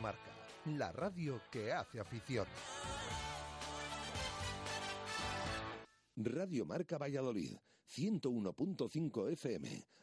Marca, la radio que hace afición. Radio Marca Valladolid, 101.5 FM,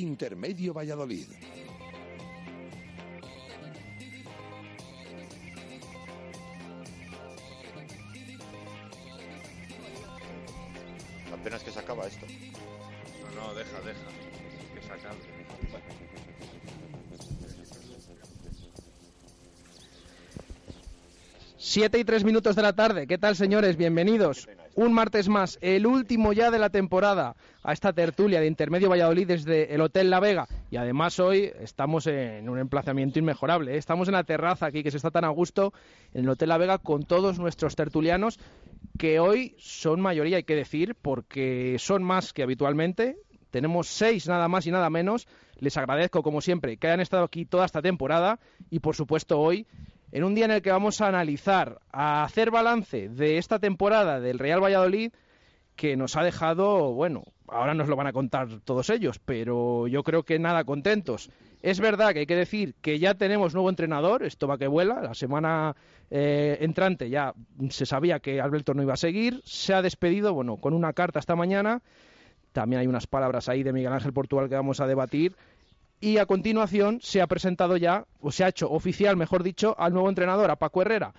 Intermedio Valladolid. 7 y 3 minutos de la tarde. ¿Qué tal, señores? Bienvenidos. Un martes más, el último ya de la temporada, a esta tertulia de Intermedio Valladolid desde el Hotel La Vega. Y además hoy estamos en un emplazamiento inmejorable. ¿eh? Estamos en la terraza aquí, que se está tan a gusto, en el Hotel La Vega, con todos nuestros tertulianos, que hoy son mayoría, hay que decir, porque son más que habitualmente. Tenemos seis nada más y nada menos. Les agradezco, como siempre, que hayan estado aquí toda esta temporada y, por supuesto, hoy en un día en el que vamos a analizar, a hacer balance de esta temporada del Real Valladolid que nos ha dejado, bueno, ahora nos lo van a contar todos ellos, pero yo creo que nada contentos. Es verdad que hay que decir que ya tenemos nuevo entrenador, esto va que vuela, la semana eh, entrante ya se sabía que Alberto no iba a seguir, se ha despedido, bueno, con una carta esta mañana, también hay unas palabras ahí de Miguel Ángel Portugal que vamos a debatir, y a continuación se ha presentado ya, o se ha hecho oficial, mejor dicho, al nuevo entrenador, a Paco Herrera,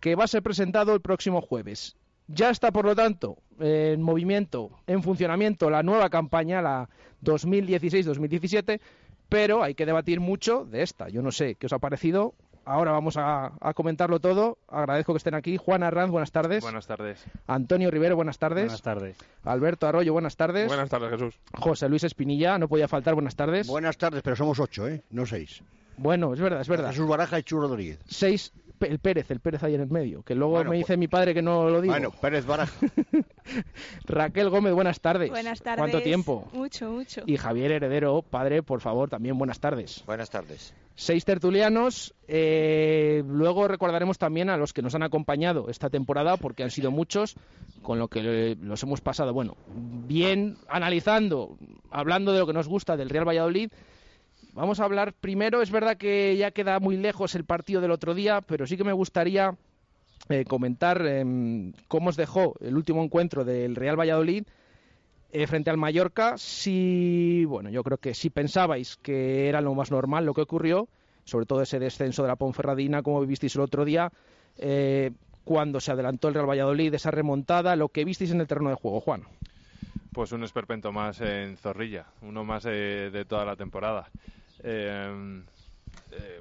que va a ser presentado el próximo jueves. Ya está, por lo tanto, en movimiento, en funcionamiento la nueva campaña, la 2016-2017, pero hay que debatir mucho de esta. Yo no sé qué os ha parecido. Ahora vamos a, a comentarlo todo. Agradezco que estén aquí. Juan Arranz, buenas tardes. Buenas tardes. Antonio Rivero, buenas tardes. Buenas tardes. Alberto Arroyo, buenas tardes. Buenas tardes, Jesús. José Luis Espinilla, no podía faltar, buenas tardes. Buenas tardes, pero somos ocho, ¿eh? No seis. Bueno, es verdad, es verdad. Jesús Baraja y Churro Rodríguez. Seis, el Pérez, el Pérez ahí en el medio, que luego Bueno, me pues- dice mi padre que no lo digo. Bueno, Pérez Baraja. Raquel Gómez, buenas tardes. Buenas tardes. ¿Cuánto tiempo? Mucho, mucho. Y Javier Heredero, padre, por favor, también buenas tardes. Buenas tardes. Seis tertulianos. eh, luego recordaremos también a los que nos han acompañado esta temporada, porque han sido muchos, con lo que los hemos pasado, bueno, bien analizando, hablando de lo que nos gusta del Real Valladolid. Vamos a hablar primero, es verdad que ya queda muy lejos el partido del otro día, pero sí que me gustaría eh, comentar em, cómo os dejó el último encuentro del Real Valladolid eh, frente al Mallorca. Si, bueno, yo creo que si pensabais que era lo más normal lo que ocurrió, sobre todo ese descenso de la Ponferradina, como visteis el otro día, eh, cuando se adelantó el Real Valladolid, esa remontada, lo que visteis en el terreno de juego, Juan. Pues un esperpento más en Zorrilla, uno más eh, de toda la temporada. Eh, eh,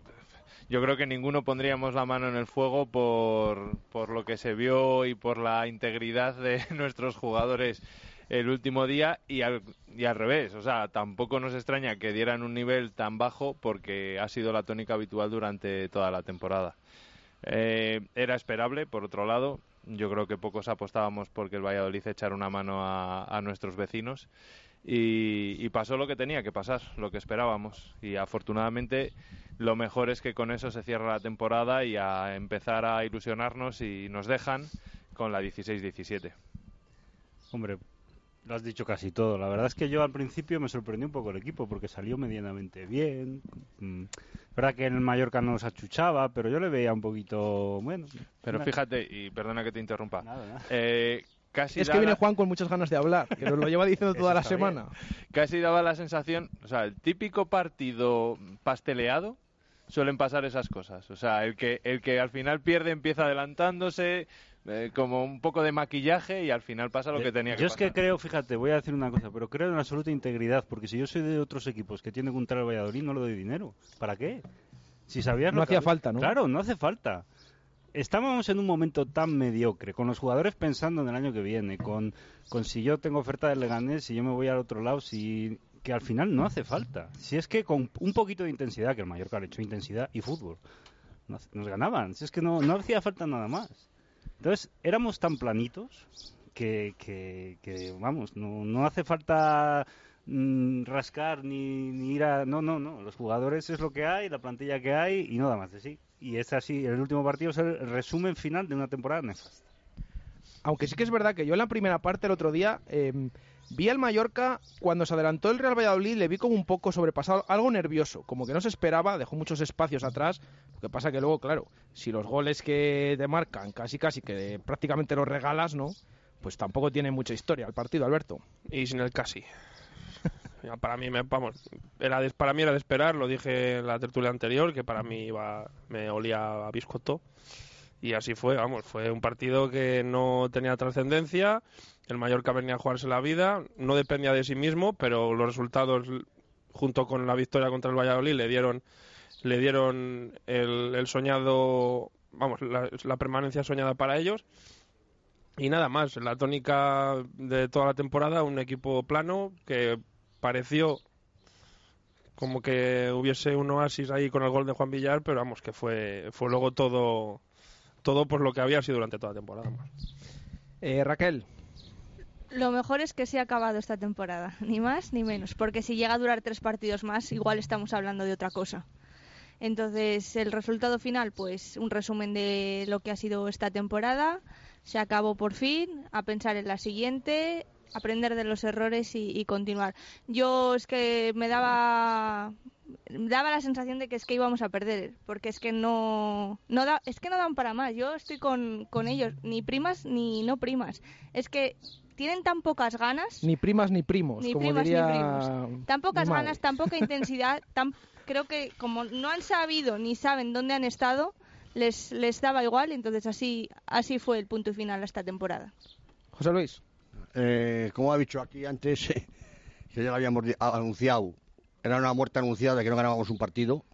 yo creo que ninguno pondríamos la mano en el fuego por, por lo que se vio y por la integridad de nuestros jugadores el último día y al, y al revés. O sea, tampoco nos extraña que dieran un nivel tan bajo porque ha sido la tónica habitual durante toda la temporada. Eh, era esperable, por otro lado. Yo creo que pocos apostábamos porque el Valladolid echara una mano a, nuestros vecinos y, y pasó lo que tenía que pasar, lo que esperábamos. Y afortunadamente lo mejor es que con eso se cierra la temporada y a empezar a ilusionarnos y nos dejan con la 16-17. Hombre, lo has dicho casi todo. La verdad es que yo al principio me sorprendió un poco el equipo porque salió medianamente bien. Mm, Es verdad que en el Mallorca no nos achuchaba, pero yo le veía un poquito, bueno. Pero una- fíjate, y perdona que te interrumpa, Nada, nada. eh, casi Es que viene la- Juan con muchas ganas de hablar, que nos lo lleva diciendo toda la bien. semana. casi daba la sensación, o sea, el típico partido pasteleado suelen pasar esas cosas, o sea, el que el que al final pierde empieza adelantándose eh, como un poco de maquillaje y al final pasa lo que tenía que yo es que pasar. creo, fíjate, voy a decir una cosa, pero creo en la absoluta integridad, porque si yo soy de otros equipos que tienen que entrar al Valladolid, no le doy dinero. ¿Para qué? Si sabías No lo que hacía falta, ¿no? Claro, no hace falta. Estábamos en un momento tan mediocre, con los jugadores pensando en el año que viene, con, con si yo tengo oferta del Leganés, si yo me voy al otro lado, si que al final no hace falta. Si es que con un poquito de intensidad, que el Mallorca le echó intensidad y fútbol, nos, nos ganaban. Si es que no, no hacía falta nada más. Entonces, éramos tan planitos que, que, vamos, no, no hace falta mm, rascar ni, ni ir a... No, no, no. Los jugadores es lo que hay, la plantilla que hay y nada más de sí. Y es así, el último partido es el resumen final de una temporada nefasta. Aunque sí que es verdad que yo en la primera parte el otro día eh, vi al Mallorca, cuando se adelantó el Real Valladolid, le vi como un poco sobrepasado, algo nervioso, como que no se esperaba, dejó muchos espacios atrás. Lo que pasa que luego, claro, si los goles que te marcan casi casi que prácticamente los regalas, ¿no? Pues tampoco tiene mucha historia el partido, Alberto. Y sin el casi. Para mí era de, para mí era de esperar lo dije en la tertulia anterior que para mí me olía a biscotto y así fue vamos fue un partido que no tenía trascendencia el Mallorca venía a jugarse la vida no dependía de sí mismo pero los resultados junto con la victoria contra el Valladolid le dieron le dieron el, el soñado vamos la, permanencia soñada para ellos y nada más, la tónica de toda la temporada, un equipo plano que pareció como que hubiese un oasis ahí con el gol de Juan Villar, pero vamos, que fue, fue luego todo, todo por lo que había sido durante toda la temporada. Eh, Raquel. Lo mejor es que se ha acabado esta temporada, ni más ni menos, porque si llega a durar tres partidos más, igual estamos hablando de otra cosa. Entonces, el resultado final, pues un resumen de lo que ha sido esta temporada. Se acabó por fin, a pensar en la siguiente, aprender de los errores y, continuar. Yo es que me daba daba la sensación de que es que íbamos a perder, porque es que no, no da, es que no dan para más. Yo estoy con, con ellos, ni primas ni no primas. Es que tienen tan pocas ganas. Ni primas ni primos. Ni como primas diría ni primos. Tan pocas madre. ganas, tan poca intensidad. tan, creo que como no han sabido ni saben dónde han estado, les, les daba igual. Entonces así, así fue el punto final a esta temporada. José Luis. Eh, como ha dicho aquí antes, eh, que ya lo habíamos anunciado, era una muerte anunciada de que no ganábamos un partido.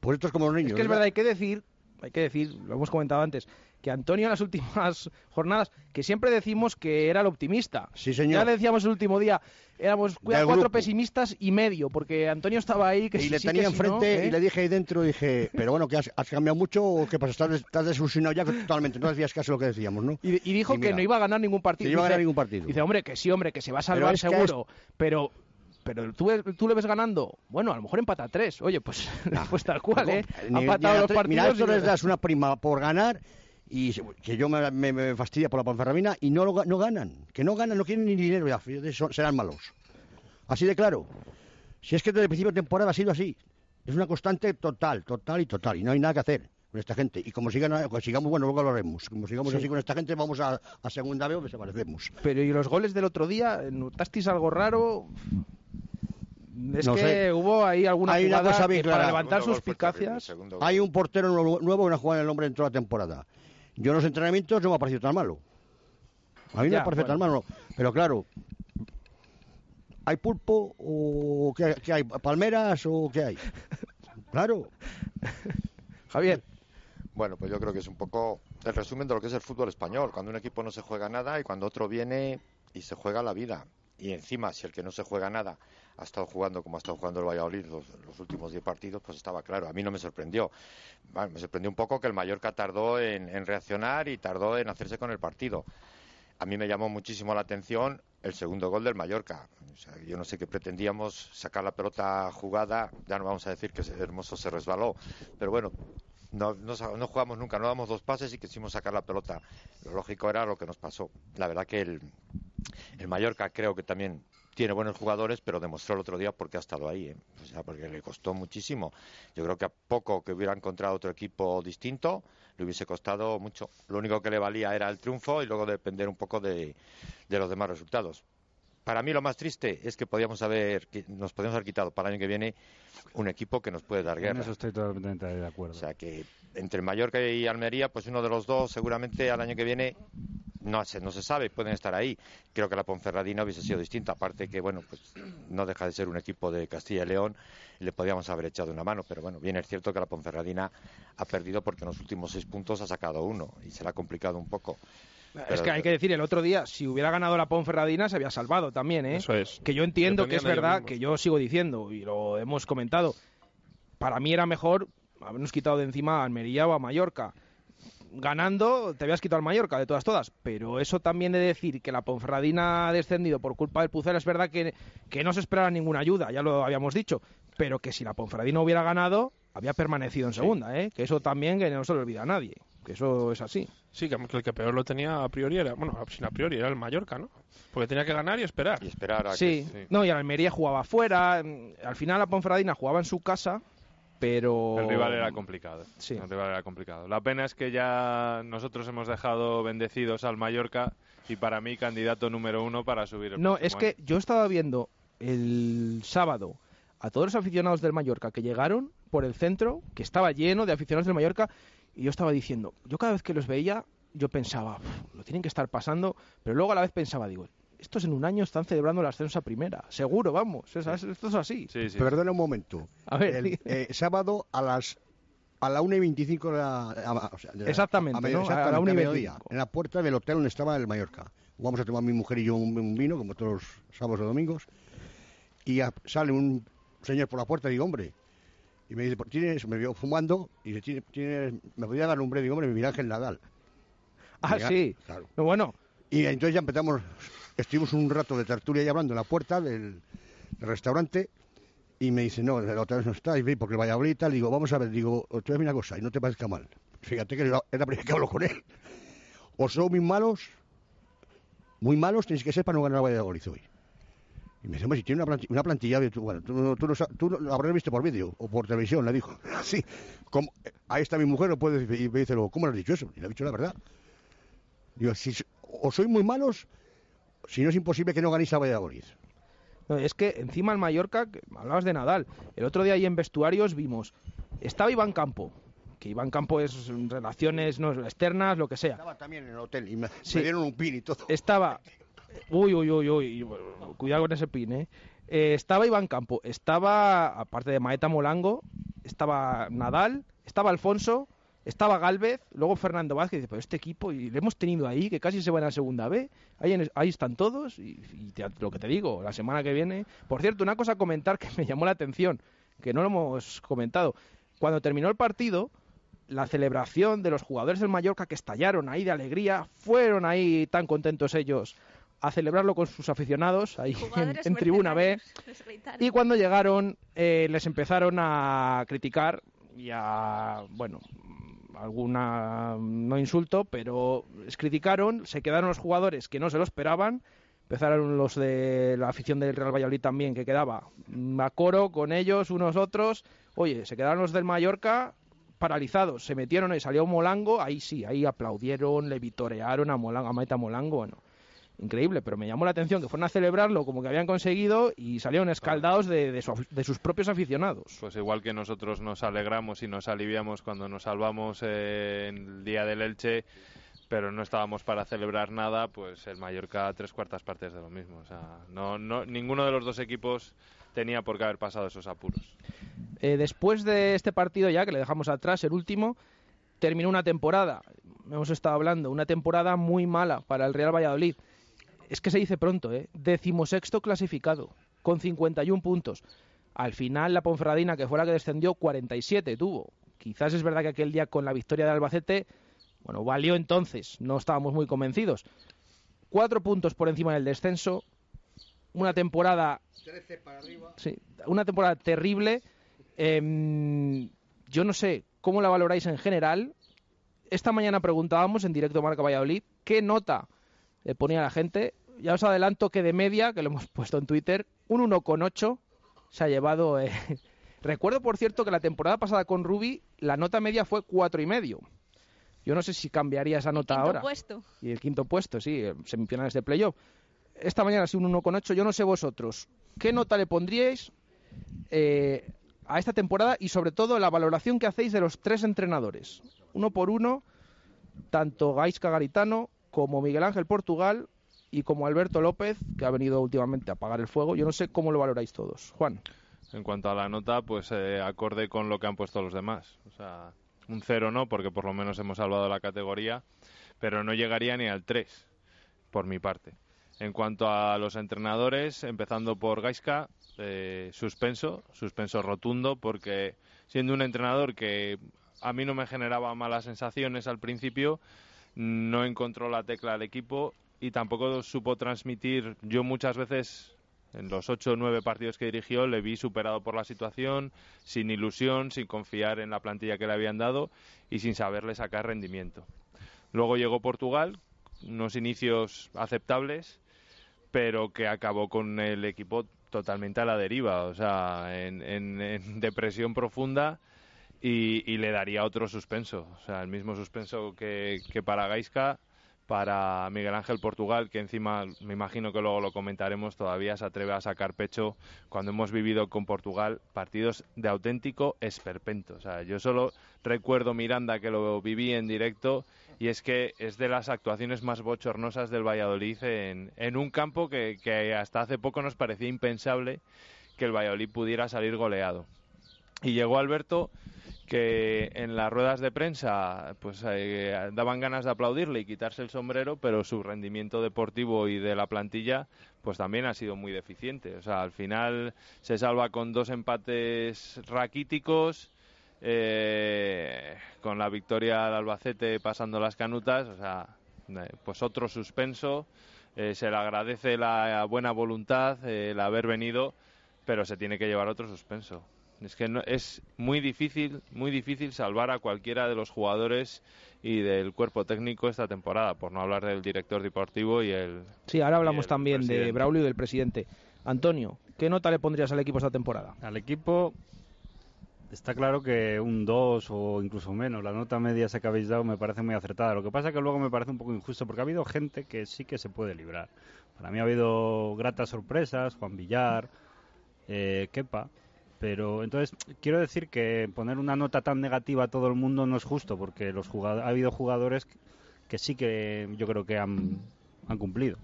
Pues esto es como los niños. Es que es ¿verdad? verdad, hay que decir, hay que decir, lo hemos comentado antes, que Antonio en las últimas jornadas, que siempre decimos que era el optimista. Sí, señor. Ya le decíamos el último día, éramos cuatro grupo. pesimistas y medio, porque Antonio estaba ahí que y sí, le tenía que sí, enfrente ¿no? ¿Eh? y le dije ahí dentro, dije, pero bueno, que has, has cambiado mucho o qué pasa, estás, estás desilusionado ya totalmente, no decías casi lo que decíamos, ¿no? Y, y dijo Y que mira, no iba a ganar ningún partido. que iba a Dice- ganar ningún partido. Dice, hombre, que sí, hombre, que se va a salvar es que seguro, pero... Pero tú, tú le ves ganando, bueno, a lo mejor empata tres. Oye, pues, pues tal cual, ¿eh? Ha empatado los partidos. Mira, esto les das una prima por ganar y se- que yo me, me- me fastidia por la Ponferradina y no, lo, no ganan. Que no ganan, no quieren ni dinero, ya, son- serán malos. Así de claro. Si es que desde el principio de temporada ha sido así. Es una constante total, total y total. Y no hay nada que hacer con esta gente. Y como sigan, pues sigamos, bueno, luego lo haremos. Como sigamos Sí. así con esta gente, vamos a, a segunda vez o desaparecemos. Pero ¿y los goles del otro día? ¿Notasteis algo raro? Es No que sé. hubo ahí alguna Hay una jugada cosa bien que para levantar suspicacias. Hay un portero nuevo, nuevo que no juega en el nombre en toda la temporada. Yo en los entrenamientos no me ha parecido tan malo. A mí no Ya, me parece tan malo. Pero claro, ¿hay pulpo o qué, qué hay? ¿Palmeras o qué hay? Claro. Javier, Bueno, pues yo creo que es un poco el resumen de lo que es el fútbol español. Cuando un equipo no se juega nada y cuando otro viene y se juega la vida. Y encima, si el que no se juega nada ha estado jugando como ha estado jugando el Valladolid los, últimos 10 partidos, pues estaba claro. A mí no me sorprendió. Me sorprendió un poco que el Mallorca tardó en, reaccionar y tardó en hacerse con el partido. A mí me llamó muchísimo la atención el segundo gol del Mallorca. Yo no sé qué pretendíamos, sacar la pelota jugada, ya no vamos a decir que Hermoso se resbaló, pero bueno, no, jugamos nunca, no damos dos pases y quisimos sacar la pelota. Lo lógico era lo que nos pasó. La verdad que el Mallorca creo que también tiene buenos jugadores, pero demostró el otro día porque ha estado ahí, ¿eh? o sea, porque le costó muchísimo. Yo creo que a poco que hubiera encontrado otro equipo distinto, le hubiese costado mucho. Lo único que le valía era el triunfo y luego depender un poco de, de los demás resultados. Para mí lo más triste es que podíamos haber, que nos podíamos haber quitado para el año que viene un equipo que nos puede dar En guerra. eso estoy totalmente de acuerdo. O sea que entre Mallorca y Almería, pues uno de los dos seguramente al año que viene no se, no se sabe, pueden estar ahí. Creo que la Ponferradina hubiese sido distinta, aparte que, bueno, pues no deja de ser un equipo de Castilla y León y le podíamos haber echado una mano, pero bueno, bien es cierto que la Ponferradina ha perdido porque en los últimos seis puntos ha sacado uno y se le ha complicado un poco. Es que hay que decir, el otro día, si hubiera ganado la Ponferradina, se había salvado también, ¿eh? Eso es. Que yo entiendo que es verdad, que yo sigo diciendo, y lo hemos comentado, para mí era mejor habernos quitado de encima a Almería o a Mallorca. Ganando, te habías quitado al Mallorca, de todas, todas. Pero eso también de decir que la Ponferradina ha descendido por culpa del Pucela, es verdad que, que no se esperaba ninguna ayuda, ya lo habíamos dicho. Pero que si la Ponferradina hubiera ganado, había permanecido en segunda, ¿eh? Que eso también que no se lo olvida a nadie. Que eso es así. Sí, que el que peor lo tenía a priori era, bueno, sin a priori era el Mallorca, ¿no? Porque tenía que ganar y esperar. Y esperar a Sí, que... no, y el Almería jugaba fuera. mm, Al final la Ponferradina jugaba en su casa, pero. El rival era complicado. Sí. El rival era complicado. La pena es que ya nosotros hemos dejado bendecidos al Mallorca y para mí candidato número uno para subir el No, es que yo estaba viendo el sábado a todos los aficionados del Mallorca que llegaron por el centro, que estaba lleno de aficionados del Mallorca, y yo estaba diciendo, yo cada vez que los veía, yo pensaba, "Uf, lo tienen que estar pasando, pero luego a la vez pensaba, digo, estos en un año están celebrando el ascenso a primera, seguro, vamos, es- es- esto es así. Sí, sí. Perdona un momento. A ver, El, eh, sábado a las a la 1 y 25 de la, a- o sea, de la- Exactamente, medio- ¿no? A la exactamente, 1 y a mediodía, 25. en la puerta del hotel donde estaba el Mallorca. Vamos a tomar mi mujer y yo un, un vino, como todos los sábados o domingos, y a- sale un señor por la puerta y digo, hombre, y me dice, "¿Por- ¿tienes? Me vio fumando y dice, "¿Tienes- tienes- ¿me podía dar un nombre? Digo, hombre, Miguel Ángel Nadal. ah, sí, Claro. No, bueno, Y entonces ya empezamos, estuvimos un rato de tertulia ahí hablando en la puerta del, restaurante y me dice, no, la otra vez no está, y ve, porque Valladolid y tal, digo, vamos a ver, digo, te voy a una cosa, y no te parezca mal. Fíjate que es la primera vez que hablo con él. O son muy malos, muy malos tenéis que ser para no ganar a Valladolid hoy. Y me dice, si tiene una, planti- una plantilla, tú, bueno, tú, no- tú, no tú lo habrás visto por vídeo o por televisión, le dijo. Así, como, ahí está mi mujer, no puede y me dice, luego, ¿cómo le has dicho eso? Y le he dicho la verdad. Digo, si, o sois muy malos, si no es imposible que no ganéis a Valladolid. No, es que encima el Mallorca, hablabas de Nadal, el otro día ahí en vestuarios vimos, estaba Iván Campo, que Iván Campo es relaciones no, externas, lo que sea. Estaba también en el hotel y me, Sí. me dieron un pin y todo. Estaba, uy, uy, uy, uy, cuidado con ese pin, ¿eh? Eh, estaba Iván Campo, estaba, aparte de Maeta Molango, estaba Nadal, estaba Alfonso, estaba Galvez, luego Fernando Vázquez, dice, pero este equipo, y le hemos tenido ahí, que casi se van a la segunda B, ahí, en- ahí están todos, y, y te- lo que te digo, la semana que viene... Por cierto, una cosa a comentar que me llamó la atención, que no lo hemos comentado, cuando terminó el partido, la celebración de los jugadores del Mallorca que estallaron ahí de alegría, fueron ahí tan contentos ellos a celebrarlo con sus aficionados ahí en, en tribuna B. Y cuando llegaron, eh, les empezaron a criticar y a, bueno, alguna, no insulto, pero les criticaron, se quedaron los jugadores que no se lo esperaban, empezaron los de la afición del Real Valladolid también, que quedaba mm, a coro con ellos, unos otros, oye, se quedaron los del Mallorca paralizados, se metieron y salió Molango, ahí sí, ahí aplaudieron, le vitorearon a Molango, a Maeta Molango, bueno, increíble, pero me llamó la atención que fueron a celebrarlo como que habían conseguido y salieron escaldados de, de su de sus propios aficionados. Pues igual que nosotros nos alegramos y nos aliviamos cuando nos salvamos eh, en el día del Elche, pero no estábamos para celebrar nada, pues el Mallorca tres cuartas partes de lo mismo. O sea, no, no, ninguno de los dos equipos tenía por qué haber pasado esos apuros. Eh, después de este partido ya, que le dejamos atrás, el último, terminó una temporada, hemos estado hablando, una temporada muy mala para el Real Valladolid. Es que se dice pronto, ¿eh? Decimosexto clasificado, con 51 puntos. Al final la Ponferradina, que fue la que descendió, 47 tuvo. Quizás es verdad que aquel día con la victoria de Albacete, bueno, valió entonces, no estábamos muy convencidos. Cuatro puntos por encima del descenso, una temporada 13 para arriba. Sí, una temporada terrible. Em, yo no sé cómo la valoráis en general. Esta mañana preguntábamos en directo Marca Valladolid qué nota le ponía a la gente. Ya os adelanto que de media, que lo hemos puesto en Twitter, un 1,8 se ha llevado. eh. Recuerdo, por cierto, que la temporada pasada con Ruby la nota media fue cuatro y medio. Yo no sé si cambiaría esa nota Quinto ahora. puesto. Y el quinto puesto, sí, eh, semifinales de playoff. Esta mañana ha sido un 1,8. Yo no sé vosotros. ¿Qué nota le pondríais eh, a esta temporada y sobre todo la valoración que hacéis de los tres entrenadores? Uno por uno, tanto Gaisca Garitano como Miguel Ángel Portugal y como Alberto López, que ha venido últimamente a apagar el fuego. Yo no sé cómo lo valoráis todos. Juan. En cuanto a la nota, pues eh, acorde con lo que han puesto los demás. O sea, un cero no, porque por lo menos hemos salvado la categoría, pero no llegaría ni al 3, por mi parte. En cuanto a los entrenadores, empezando por Gaiska, eh, suspenso, suspenso rotundo, porque siendo un entrenador que a mí no me generaba malas sensaciones al principio, no encontró la tecla al equipo y tampoco supo transmitir. Yo muchas veces, en los ocho o nueve partidos que dirigió, le vi superado por la situación, sin ilusión, sin confiar en la plantilla que le habían dado y sin saberle sacar rendimiento. Luego llegó Portugal, unos inicios aceptables, pero que acabó con el equipo totalmente a la deriva, o sea, en, depresión profunda y, y le daría otro suspenso, o sea, el mismo suspenso que, que para Gaisca, para Miguel Ángel Portugal, que encima me imagino que luego lo comentaremos, todavía se atreve a sacar pecho cuando hemos vivido con Portugal partidos de auténtico esperpento. O sea, yo solo recuerdo Miranda que lo viví en directo y es que es de las actuaciones más bochornosas del Valladolid en, en un campo que, que hasta hace poco nos parecía impensable que el Valladolid pudiera salir goleado. Y llegó Alberto que en las ruedas de prensa pues eh, daban ganas de aplaudirle y quitarse el sombrero, pero su rendimiento deportivo y de la plantilla pues también ha sido muy deficiente. O sea, al final se salva con dos empates raquíticos, eh, con la victoria del Albacete pasando las canutas, o sea, eh, pues otro suspenso. Eh, se le agradece la buena voluntad, eh, el haber venido, pero se tiene que llevar otro suspenso. Es que no- es muy difícil, muy difícil salvar a cualquiera de los jugadores y del cuerpo técnico esta temporada, por no hablar del director deportivo y el. Sí, ahora hablamos también de. Braulio y del presidente. Antonio, ¿qué nota le pondrías al equipo esta temporada? Al equipo está claro que un 2 o incluso menos, la nota media esa que habéis dado me parece muy acertada. Lo que pasa que luego me parece un poco injusto porque ha habido gente que sí que se puede librar. Para mí ha habido gratas sorpresas, Juan Villar, eh, Kepa, pero entonces quiero decir que poner una nota tan negativa a todo el mundo no es justo porque los jugado- ha habido jugadores que sí que yo creo que han, han cumplido.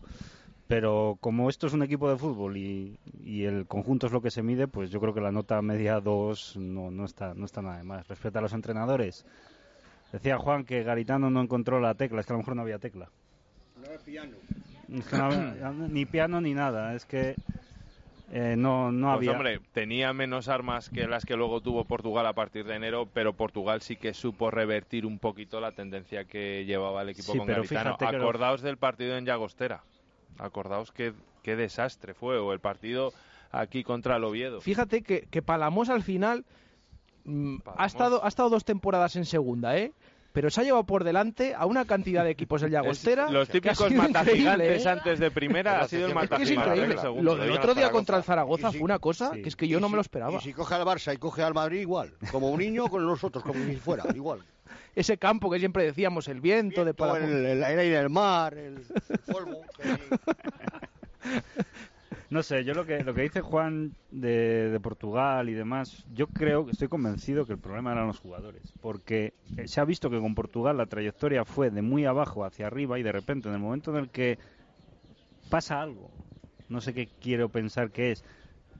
Pero como esto es un equipo de fútbol y, y el conjunto es lo que se mide, pues yo creo que la nota media 2 no, no, está, no está nada de más. Respecto a los entrenadores, decía Juan que Garitano no encontró la tecla, es que a lo mejor no había tecla. Es que no había- ni piano ni nada, es que eh, no, no Pues, había... hombre, tenía menos armas que las que luego tuvo Portugal a partir de enero, pero Portugal sí que supo revertir un poquito la tendencia que llevaba el equipo Sí, con pero Garitano. fíjate que lo- Acordaos del partido en Llagostera. Acordaos qué, qué desastre fue, o el partido aquí contra el Oviedo. Fíjate que, que Palamos al final mm, ha, estado, ha estado dos temporadas en segunda, ¿eh? Pero se ha llevado por delante a una cantidad de equipos del Llagostera. Es- los que típicos matagigantes ¿eh? antes de primera ha sido el Es que es segundo. Lo del otro día contra el Zaragoza. Si- fue una cosa sí. que es que yo no si- me lo esperaba. Y si coge al Barça y coge al Madrid, igual. Como un niño con nosotros, como si fuera, igual. Ese campo que siempre decíamos, el viento, de Todo Palamos. el, el aire del mar, el, el polvo. que hay. No sé, yo lo que, lo que dice Juan de, de Portugal y demás, yo creo, que estoy convencido que el problema eran los jugadores. Porque se ha visto que con Portugal la trayectoria fue de muy abajo hacia arriba y de repente en el momento en el que pasa algo, no sé qué quiero pensar que es,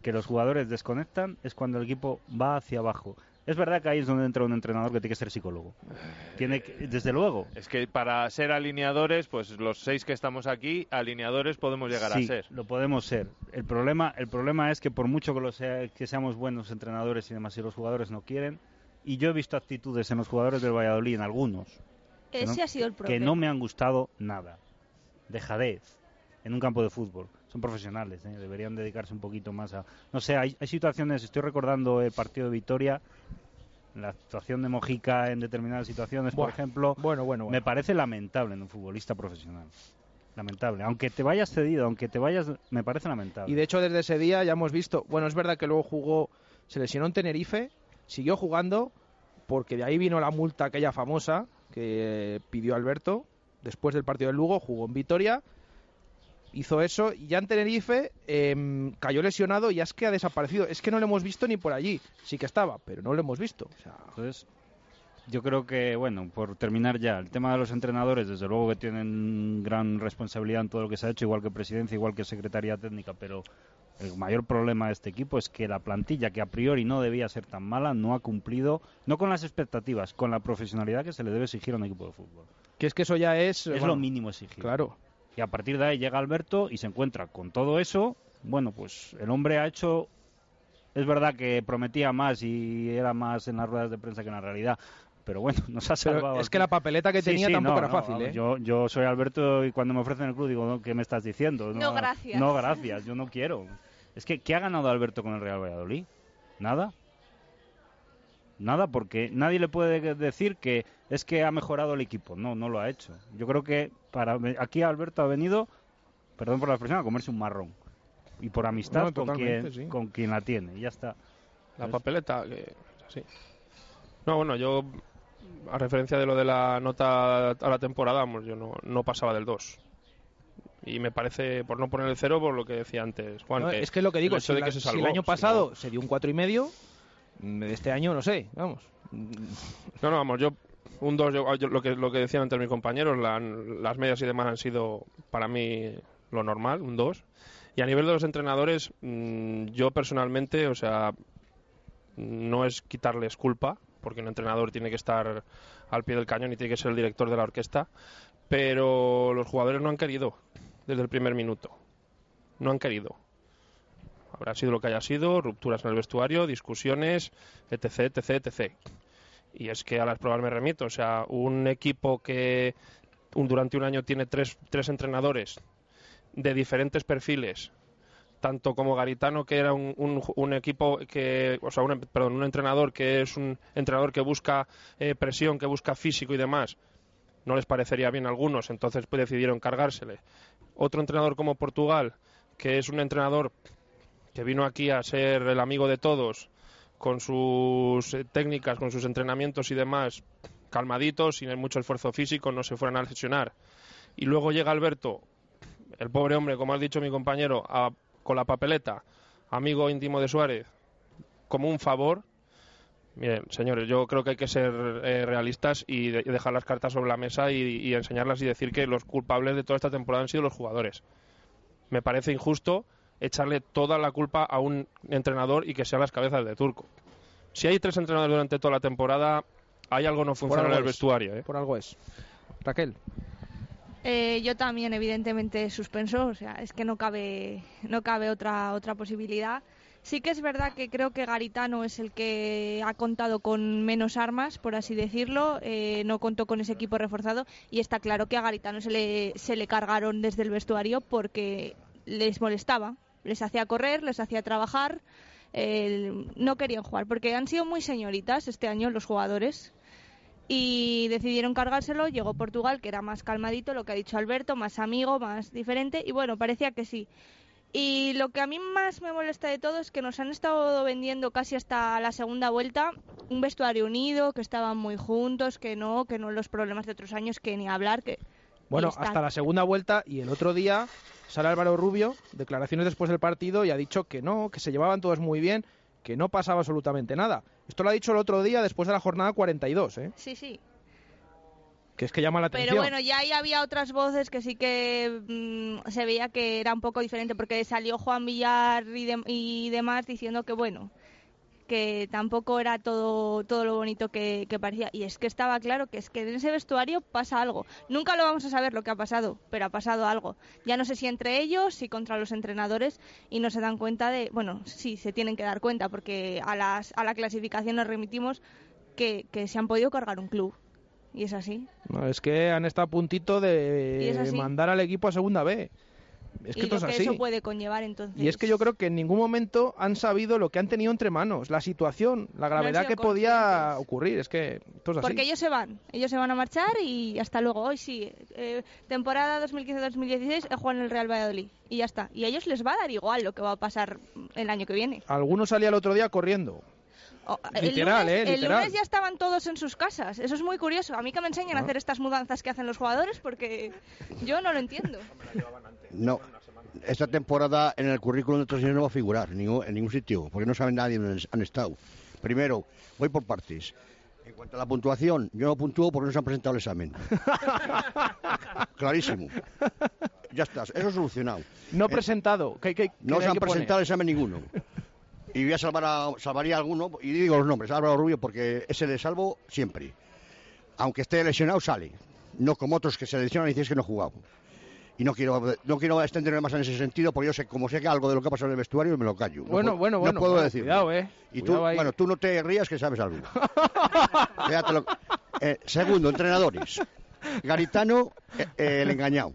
que los jugadores desconectan, es cuando el equipo va hacia abajo. Es verdad que ahí es donde entra un entrenador que tiene que ser psicólogo. Tiene que- desde luego. Es que para ser alineadores, pues los seis que estamos aquí, alineadores podemos llegar sí, a ser. lo podemos ser. El problema, el problema es que por mucho que, lo sea, que seamos buenos entrenadores y demás, si los jugadores no quieren, y yo he visto actitudes en los jugadores del Valladolid, en algunos, que Ese no- ha sido el que problema. no me han gustado nada. Dejadez en un campo de fútbol. Son profesionales, ¿eh? deberían dedicarse un poquito más a... No sé, hay, hay situaciones, estoy recordando el partido de Vitoria, la actuación de Mojica en determinadas situaciones, por ejemplo, Bueno, bueno, bueno. me parece lamentable en un futbolista profesional. Lamentable. Aunque te vayas cedido, aunque te vayas, me parece lamentable. Y de hecho, desde ese día ya hemos visto. Bueno, es verdad que luego jugó, se lesionó en Tenerife, siguió jugando, porque de ahí vino la multa aquella famosa que pidió Alberto. Después del partido del Lugo, jugó en Vitoria, hizo eso, y ya en Tenerife em, cayó lesionado y ya es que ha desaparecido. Es que no lo hemos visto ni por allí. Sí que estaba, pero no lo hemos visto. O sea, Entonces, yo creo que, bueno, por terminar ya, el tema de los entrenadores, desde luego que tienen gran responsabilidad en todo lo que se ha hecho, igual que presidencia, igual que secretaría técnica, pero el mayor problema de este equipo es que la plantilla, que a priori no debía ser tan mala, no ha cumplido, no con las expectativas, con la profesionalidad que se le debe exigir a un equipo de fútbol. Que es que eso ya es... Es bueno, lo mínimo exigible. Claro. Y a partir de ahí llega Alberto y se encuentra con todo eso. Bueno, pues el hombre ha hecho. Es verdad que prometía más y era más en las ruedas de prensa que en la realidad. Pero bueno, nos ha Pero salvado. es que la papeleta que Sí, tenía sí, tampoco no, era no, fácil, ¿eh? Yo, yo soy Alberto y cuando me ofrecen el club digo, no, ¿qué me estás diciendo? No, gracias. No, gracias, yo no quiero. Es que, ¿qué ha ganado Alberto con el Real Valladolid? ¿Nada? Nada, porque nadie le puede decir que es que ha mejorado el equipo. No, no lo ha hecho. Yo creo que para aquí Alberto ha venido, perdón por la expresión, a comerse un marrón. Y por amistad No, con, quien, sí. con quien la tiene. Y ya está. La ¿Ves? papeleta, que sí. No, bueno, yo, a referencia de lo de la nota a la temporada, vamos, yo no, no pasaba del 2. Y me parece, por no poner el cero, por lo que decía antes, Juan. No, es que lo que digo, el hecho si, la- que se si salvó, el año si pasado no- se dio un cuatro y medio, este año no sé, vamos. No, no, vamos, yo un 2, yo, yo- lo, que, lo que decían antes mis compañeros, la- las medias y demás han sido para mí lo normal, un 2. Y a nivel de los entrenadores, mm, yo personalmente, o sea, no es quitarles culpa, porque un entrenador tiene que estar al pie del cañón y tiene que ser el director de la orquesta, pero los jugadores no han querido desde el primer minuto. No han querido. Habrá sido lo que haya sido, rupturas en el vestuario, discusiones, etc, etc, etc. Y es que a las pruebas me remito. O sea, un equipo que durante un año tiene tres, tres entrenadores de diferentes perfiles, tanto como Garitano, que era un, un, un equipo que, o sea, un, perdón, un entrenador que es un entrenador que busca eh, presión, que busca físico y demás, no les parecería bien a algunos, entonces pues, decidieron cargársele. Otro entrenador como Portugal, que es un entrenador que vino aquí a ser el amigo de todos, con sus eh, técnicas, con sus entrenamientos y demás, calmaditos, sin mucho esfuerzo físico, no se fueran a lesionar. Y luego llega Alberto, el pobre hombre, como ha dicho mi compañero, con la papeleta, amigo íntimo de Suárez, como un favor. Miren, señores, yo creo que hay que ser eh, realistas y, de- dejar las cartas sobre la mesa y enseñarlas y decir que los culpables de toda esta temporada han sido los jugadores. Me parece injusto echarle toda la culpa a un entrenador y que sean las cabezas de turco. Si hay tres entrenadores durante toda la temporada, hay algo no funciona en el es. vestuario. ¿eh? Por algo es. Raquel. Eh, yo también, evidentemente, suspenso. O sea, es que no cabe, no cabe otra, otra posibilidad. Sí que es verdad que creo que Garitano es el que ha contado con menos armas, por así decirlo. Eh, no contó con ese equipo reforzado y está claro que a Garitano se le, se le cargaron desde el vestuario porque les molestaba. Les hacía correr, les hacía trabajar. no querían jugar porque han sido muy señoritas este año los jugadores y decidieron cargárselo. Llegó Portugal, que era más calmadito, lo que ha dicho Alberto, más amigo, más diferente, y bueno, parecía que sí. Y lo que a mí más me molesta de todo es que nos han estado vendiendo casi hasta la segunda vuelta un vestuario unido, que estaban muy juntos, que no, que no los problemas de otros años, que ni hablar, que... Bueno, está. hasta la segunda vuelta y el otro día sale Álvaro Rubio, declaraciones después del partido y ha dicho que no, que se llevaban todos muy bien, que no pasaba absolutamente nada. Esto lo ha dicho el otro día después de la jornada 42, ¿eh? Sí, sí. que es que llama la atención. Pero bueno, ya ahí había otras voces que sí que mm, se veía que era un poco diferente, porque salió Juan Villar y, de- y demás diciendo que bueno, que tampoco era todo, todo lo bonito que, que parecía. Y es que estaba claro que es que en ese vestuario pasa algo. Nunca lo vamos a saber lo que ha pasado, pero ha pasado algo. Ya no sé si entre ellos, si contra los entrenadores, y no se dan cuenta de, bueno, sí, se tienen que dar cuenta, porque a, las, a la clasificación nos remitimos que, que se han podido cargar un club. Y es así. No, es que han estado a puntito de mandar al equipo a segunda B. Es que y lo es que así. eso puede conllevar entonces. Y es que yo creo que en ningún momento han sabido lo que han tenido entre manos, la situación, la gravedad que podía ocurrir. Es que esto es así. Porque ellos se van, ellos se van a marchar y hasta luego. Hoy sí, eh, temporada 2015-2016 he jugado en el Real Valladolid y ya está. Y a ellos les va a dar igual lo que va a pasar el año que viene. Alguno salía el otro día corriendo. Literal, el lunes, eh, el literal. lunes ya estaban todos en sus casas. Eso es muy curioso. A mí que me enseñan a hacer estas mudanzas que hacen los jugadores porque yo no lo entiendo. No. Esta temporada en el currículum de otros señores no va a figurar en ningún, en ningún sitio, porque no saben nadie dónde han estado. Primero, voy por partes. En cuanto a la puntuación, yo no puntúo porque no se han presentado el examen. Clarísimo. Ya está, eso solucionado. No Eh, presentado. ¿Qué, qué- No se han presentado el examen ninguno. Y voy a salvar a, salvaría a alguno, y digo los nombres, Álvaro Rubio, porque ese le salvo siempre. Aunque esté lesionado, sale. no como otros que se lesionan y dices que no he jugado. Y no quiero, no quiero extenderme más en ese sentido, porque yo sé, como sé que algo de lo que ha pasado en el vestuario, me lo callo. No Bueno, puedo- bueno, no bueno, puedo bueno, decirlo. cuidado, eh. Y tú, ahí. bueno, tú no te rías que sabes algo. Lo- eh, segundo, entrenadores. Garitano, eh, eh, el engañado.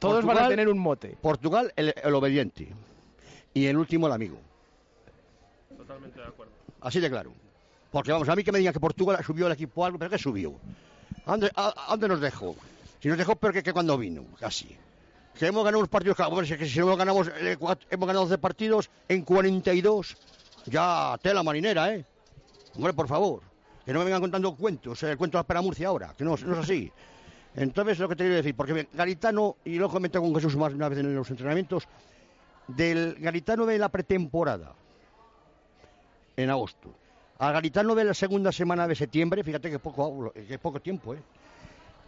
Todos van a tener un mote. Portugal, el, el obediente. Y el último, el amigo. Totalmente de acuerdo. Así de claro. Porque vamos, a mí que me digan que Portugal subió el equipo algo, pero ¿qué subió? ¿A dónde, a- a dónde nos dejó? Si nos dejó peor que, que cuando vino, casi. Que hemos ganado unos partidos, hombre, si, hemos, eh, ganado 12 partidos en 42, ya tela marinera, ¿eh? Hombre, por favor, que no me vengan contando cuentos, eh, el cuento de Murcia ahora, que no, es así. Entonces, lo que te quiero decir, porque Garitano, y lo comenté con Jesús más una vez en los entrenamientos, del Garitano de la pretemporada, en agosto, al Garitano de la segunda semana de septiembre, fíjate que poco, que poco tiempo, ¿eh?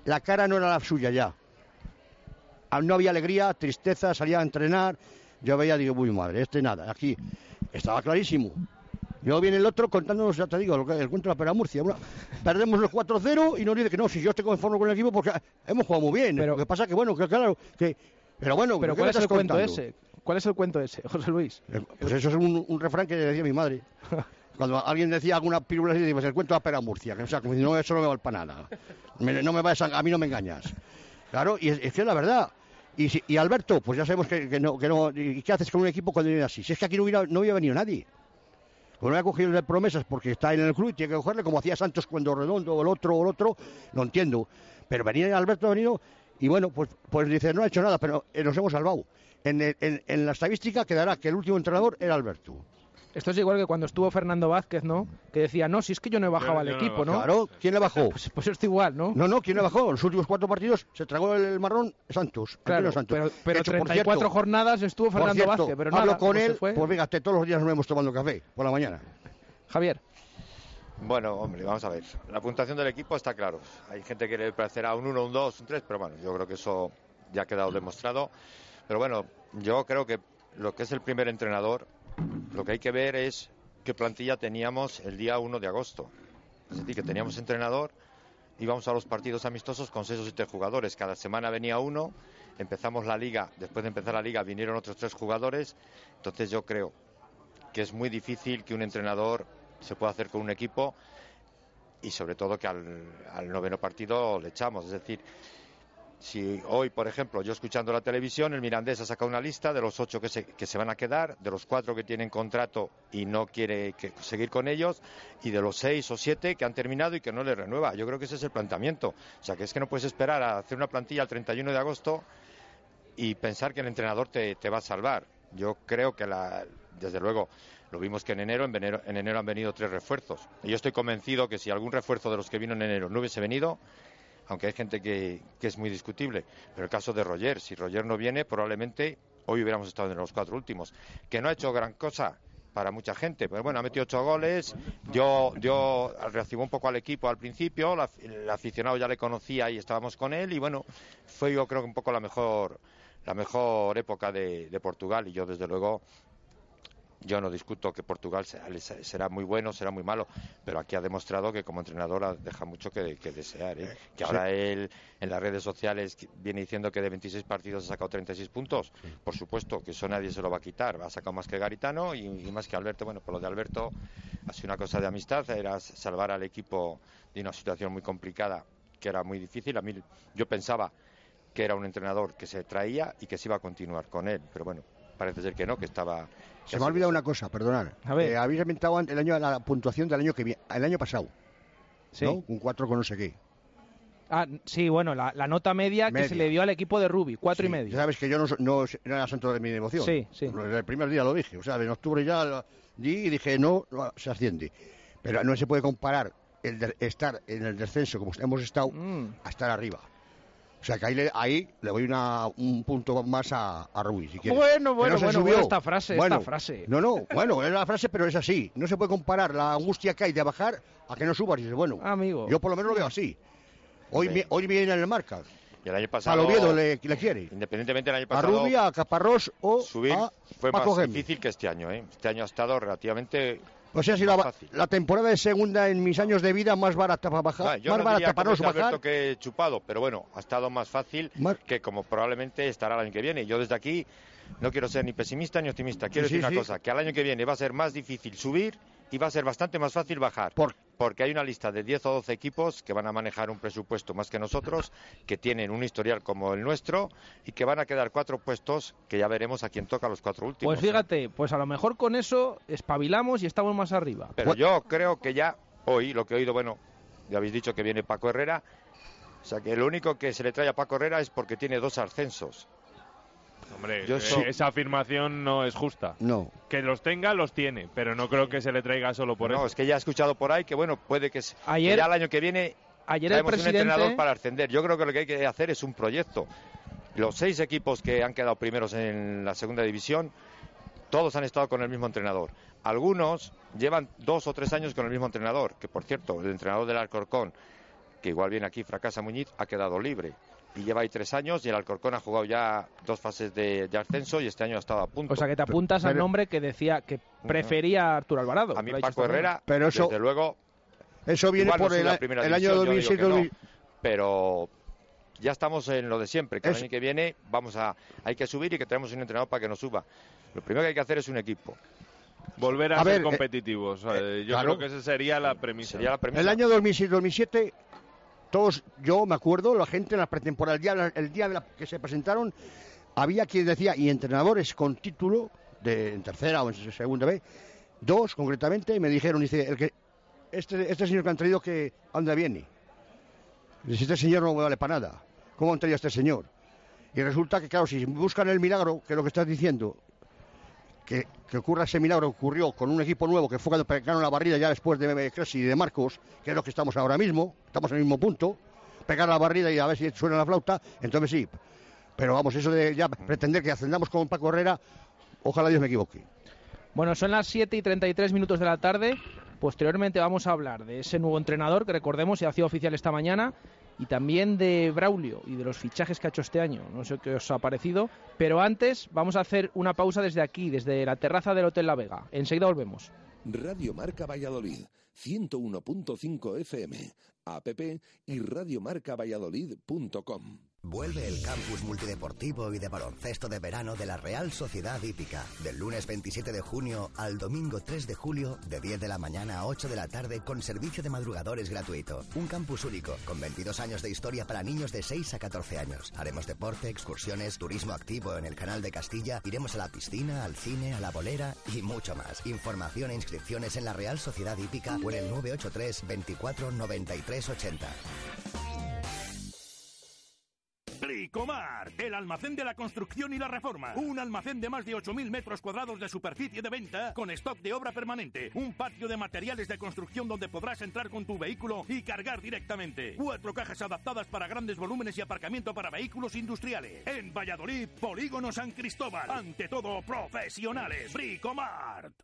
La cara no era la suya ya. Ah, No había alegría, tristeza, salía a entrenar. Yo veía, digo, uy, madre, este nada. Aquí estaba clarísimo. Luego viene el otro contándonos, ya te digo, lo que- el cuento de la Pera Murcia. Una- perdemos los 4-0 y nos dice que no, si yo estoy conforme con el equipo porque hemos jugado muy bien. lo que pasa que, bueno, que claro, que... Pero bueno, Pero ¿qué ¿cuál es el cuento ese? ¿Cuál es el cuento ese, José Luis? Pues eso es un, un refrán que decía mi madre. Cuando alguien decía alguna pirula así, pues el cuento la pera Murcia, que o sea, como no, eso no me vale para nada. Me- no me vas a, a mí no me engañas. Claro, y es, que es la verdad. Y, Alberto, pues ya sabemos que, no, que no. ¿Y qué haces con un equipo cuando viene así? Si es que aquí no hubiera, no hubiera venido nadie. Pues no ha cogido de promesas porque está en el club y tiene que cogerle como hacía Santos cuando Redondo o el otro o el otro, lo entiendo. Pero venía Alberto ha venido y bueno, pues, pues dice, no ha hecho nada, pero eh, nos hemos salvado. En la estadística quedará que el último entrenador era Alberto. Esto es igual que cuando estuvo Fernando Vázquez, ¿no? Que decía, no, si es que yo no he bajado Yo- al yo equipo, ¿no? Claro, ¿quién le bajó? Pues, pues esto igual, ¿no? No, no, ¿quién le bajó? En los últimos cuatro partidos se tragó el marrón Santos. Claro, Santos. pero, pero Hecho, por 34 cierto, jornadas estuvo Fernando cierto, Vázquez, pero hablo nada, con pues él, fue. pues fíjate, todos los días nos vemos tomando café por la mañana. Javier. Bueno, hombre, vamos a ver. La puntuación del equipo está claro. Hay gente que le parecerá un 1, un 2, un 3, pero bueno, yo creo que eso ya ha quedado demostrado. Pero bueno, yo creo que lo que es el primer entrenador, lo que hay que ver es qué plantilla teníamos el día 1 de agosto. Es decir, que teníamos entrenador, íbamos a los partidos amistosos con 6 o 7 jugadores. Cada semana venía uno, empezamos la liga, después de empezar la liga vinieron otros tres jugadores. Entonces yo creo que es muy difícil que un entrenador se pueda hacer con un equipo y sobre todo que al, al noveno partido le echamos. Es decir, si hoy, por ejemplo, yo escuchando la televisión, el Mirandés ha sacado una lista de los ocho que se, que se van a quedar, de los cuatro que tienen contrato y no quiere que- seguir con ellos, y de los seis o siete que han terminado y que no le renueva. Yo creo que ese es el planteamiento. O sea, que es que no puedes esperar a hacer una plantilla el 31 de agosto y pensar que el entrenador te, te va a salvar. Yo creo que, la, desde luego, lo vimos que en enero, en enero, en enero han venido tres refuerzos. Y yo estoy convencido que si algún refuerzo de los que vino en enero no hubiese venido, aunque hay gente que, es muy discutible, pero el caso de Roger, si Roger no viene, probablemente hoy hubiéramos estado en los cuatro últimos. Que no ha hecho gran cosa para mucha gente, pero bueno, ha metido ocho goles, dio, dio, reactivó un poco al equipo al principio, la- el aficionado ya le conocía y estábamos con él, y bueno, fue yo creo que un poco la mejor, la mejor época de Portugal, y yo desde luego yo no discuto que Portugal será, será muy bueno, será muy malo, pero aquí ha demostrado que como entrenador ha- deja mucho que, que desear. ¿eh? Que ahora él en las redes sociales viene diciendo que de 26 partidos ha sacado 36 puntos. Por supuesto que eso nadie se lo va a quitar. Ha sacado más que Garitano y, y más que Alberto. Bueno, por lo de Alberto ha sido una cosa de amistad, era salvar al equipo de una situación muy complicada que era muy difícil. A mí yo pensaba que era un entrenador que se traía y que se iba a continuar con él, pero bueno, parece ser que no, que estaba Se me ha olvidado una cosa, perdonad. A ver. Eh, habéis inventado el año, la puntuación del año que viene, el año pasado. Sí. ¿no? Un 4 con no sé qué. Ah, sí, bueno, la, la nota media, que se le dio al equipo de Rubi, cuatro y medio. Ya sabes que yo no, no, no era santo de mi devoción. Sí, sí. Desde el primer día lo dije. O sea, en octubre ya di y dije, no, no, se asciende. Pero no se puede comparar el de- estar en el descenso como hemos estado Mm. a estar arriba. O sea, que ahí le, ahí le doy una, un punto más a, a Ruiz, si quieres. Bueno, bueno, no bueno, subió. bueno, esta frase, Bueno, esta frase. No, no, bueno, es la frase, pero es así. No se puede comparar la angustia que hay de bajar a que no subas. Y dices, bueno, Amigo. yo por lo menos lo veo así. Hoy, hoy viene en el marca. Y el año A pasado, Oviedo le, le quiere. independientemente del año A pasado, Rubia, a Caparrós o subir a fue Paco más difícil que este año. ¿eh? Este año ha estado relativamente O sea, si la, la temporada de segunda en mis años de vida más barata para bajar, Ah, yo más no barata diría para no bajar. que chupado, pero bueno, ha estado más fácil que como probablemente estará el año que viene. Yo desde aquí no quiero ser ni pesimista ni optimista. Quiero Sí, decir sí, una sí. cosa, que al año que viene va a ser más difícil subir y va a ser bastante más fácil bajar. Porque hay una lista de 10 o 12 equipos que van a manejar un presupuesto más que nosotros, que tienen un historial como el nuestro y que van a quedar cuatro puestos que ya veremos a quién toca los cuatro últimos. Pues fíjate, pues a lo mejor con eso espabilamos y estamos más arriba. Pero yo creo que ya hoy, lo que he oído, bueno, ya habéis dicho que viene Paco Herrera, o sea que lo único que se le trae a Paco Herrera es porque tiene dos ascensos. Hombre, Yo eh, esa afirmación no es justa. No. Que los tenga, los tiene, pero no creo que se le traiga solo por no, eso. es que ya he escuchado por ahí que bueno, puede que, Ayer- ya el año que viene ayer el presidente- un entrenador para ascender. Yo creo que lo que hay que hacer es un proyecto. Los seis equipos que han quedado primeros en la segunda división, todos han estado con el mismo entrenador. Algunos llevan dos o tres años con el mismo entrenador, que por cierto, el entrenador del Alcorcón, que igual viene aquí, fracasa Muñiz, ha quedado libre. Y lleva ahí tres años y el Alcorcón ha jugado ya dos fases de, de ascenso y este año ha estado a punto. O sea que te apuntas al nombre que decía que prefería a Arturo Alvarado. A mí Paco. Herrera, Pero eso- desde luego... Eso viene no por el, a primera el año división, yo digo 2006 que no, 2000 pero ya estamos en lo de siempre, que Es- el año que viene vamos a hay que subir y que traemos un entrenador para que nos suba. Lo primero que hay que hacer es un equipo. Volver a, A ser ver, eh, competitivos. Eh, yo claro. creo que esa sería la premisa. Sería la premisa. El año 2006-2007, todos, yo me acuerdo, la gente en la pretemporada, el día, que se presentaron, había quien decía, y entrenadores con título, de, en tercera o en segunda vez, dos concretamente, me dijeron, dice, el que, este, este señor que han traído, que ¿a dónde viene? Dice, este señor no me vale para nada. ¿Cómo han traído a este señor? Y resulta que, claro, si buscan el milagro, que es lo que estás diciendo, que, ocurra ese milagro ocurrió con un equipo nuevo que fue cuando pegaron la barrida ya después de Cresci y de Marcos, que es lo que estamos ahora mismo, estamos en el mismo punto, pegar la barrida y a ver si suena la flauta, entonces sí. Pero vamos, eso de ya pretender que ascendamos con Paco Herrera, ojalá Dios me equivoque. Bueno, son las 7 y 33 minutos de la tarde. Posteriormente vamos a hablar de ese nuevo entrenador que recordemos se ha sido oficial esta mañana y también de Braulio y de los fichajes que ha hecho este año. No sé qué os ha parecido, pero antes vamos a hacer una pausa desde aquí, desde la terraza del Hotel La Vega. Enseguida volvemos. Radio Marca Valladolid, 101.5 FM, app y radiomarcavalladolid.com. Vuelve el campus multideportivo y de baloncesto de verano de la Real Sociedad Hípica, del lunes 27 de junio al domingo 3 de julio, de 10 de la mañana a 8 de la tarde, con servicio de madrugadores gratuito. Un campus único, con 22 años de historia para niños de 6 a 14 años. Haremos deporte, excursiones, turismo activo en el canal de Castilla, iremos a la piscina, al cine, a la bolera y mucho más. Información e inscripciones en la Real Sociedad Hípica o en el 983 24 93 80. Bricomar, el almacén de la construcción y la reforma. Un almacén de más de 8.000 metros cuadrados de superficie de venta con stock de obra permanente. Un patio de materiales de construcción donde podrás entrar con tu vehículo y cargar directamente. Cuatro cajas adaptadas para grandes volúmenes y aparcamiento para vehículos industriales. En Valladolid, Polígono San Cristóbal. Ante todo, profesionales. Bricomart.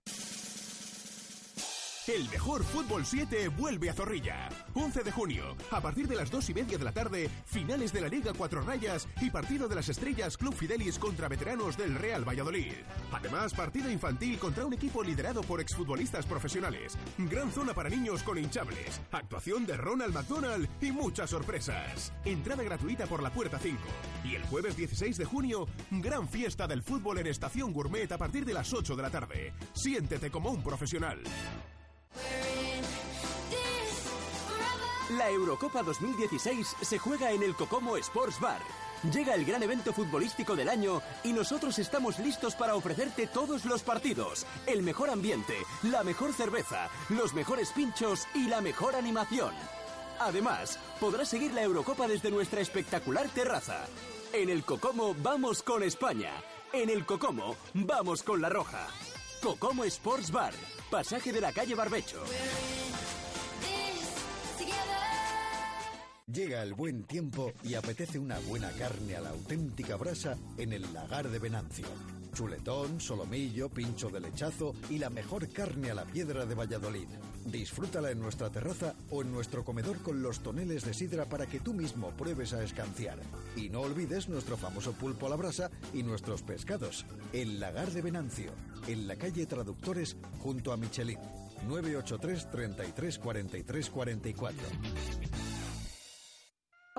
El mejor Fútbol 7 vuelve a Zorrilla. 11 de junio, a partir de las 2 y media de la tarde, finales de la Liga Cuatro Rayas y partido de las estrellas Club Fidelis contra veteranos del Real Valladolid. Además, partido infantil contra un equipo liderado por exfutbolistas profesionales. Gran zona para niños con hinchables. Actuación de Ronald McDonald y muchas sorpresas. Entrada gratuita por la puerta 5. Y el jueves 16 de junio, gran fiesta del fútbol en Estación Gourmet a partir de las 8 de la tarde. Siéntete como un profesional. La Eurocopa 2016 se juega en el Cocomo Sports Bar. Llega el gran evento futbolístico del año y nosotros estamos listos para ofrecerte todos los partidos, el mejor ambiente, la mejor cerveza, los mejores pinchos y la mejor animación. Además, podrás seguir la Eurocopa desde nuestra espectacular terraza. En el Cocomo vamos con España. En el Cocomo vamos con la Roja. Cocomo Sports Bar, pasaje de la calle Barbecho. Llega el buen tiempo y apetece una buena carne a la auténtica brasa en el lagar de Venancio. Chuletón, solomillo, pincho de lechazo y la mejor carne a la piedra de Valladolid. Disfrútala en nuestra terraza o en nuestro comedor con los toneles de sidra para que tú mismo pruebes a escanciar. Y no olvides nuestro famoso pulpo a la brasa y nuestros pescados. El lagar de Venancio, en la calle Traductores junto a Michelin. 983 33 43 44.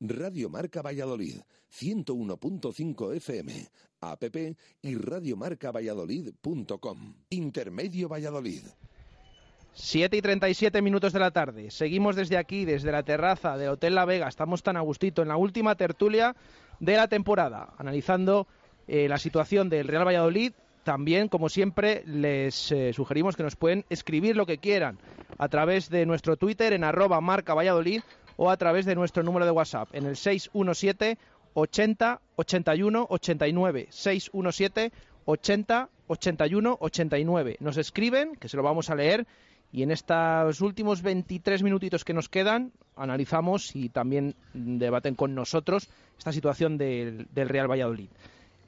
Radio Marca Valladolid, 101.5 FM, app y radiomarcavalladolid.com. Intermedio Valladolid. 7 y 37 minutos de la tarde. Seguimos desde aquí, desde la terraza del Hotel La Vega. Estamos tan a gustito en la última tertulia de la temporada, analizando eh, la situación del Real Valladolid. También, como siempre, les eh, sugerimos que nos pueden escribir lo que quieran a través de nuestro Twitter en arroba marca Valladolid o a través de nuestro número de WhatsApp en el 617 80 81 89 617 80 81 89. Nos escriben, que se lo vamos a leer, y en estos últimos 23 minutitos que nos quedan analizamos y también debaten con nosotros esta situación del, del Real Valladolid.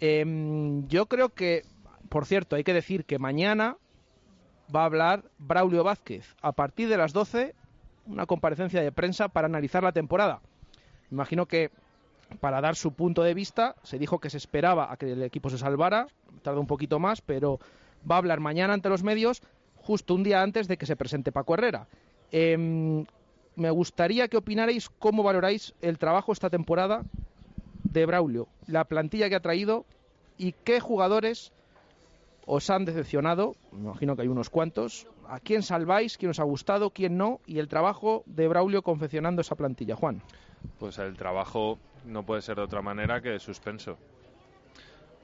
Em, yo creo que, por cierto, hay que decir que mañana va a hablar Braulio Vázquez a partir de las 12 una comparecencia de prensa para analizar la temporada. Imagino que para dar su punto de vista se dijo que se esperaba a que el equipo se salvara, tarda un poquito más, pero va a hablar mañana ante los medios justo un día antes de que se presente Paco Herrera. Em, me gustaría que opinarais cómo valoráis el trabajo esta temporada de Braulio, la plantilla que ha traído y qué jugadores os han decepcionado, me imagino que hay unos cuantos, a quién salváis, quién os ha gustado, quién no, y el trabajo de Braulio confeccionando esa plantilla. Juan. Pues el trabajo no puede ser de otra manera que de suspenso.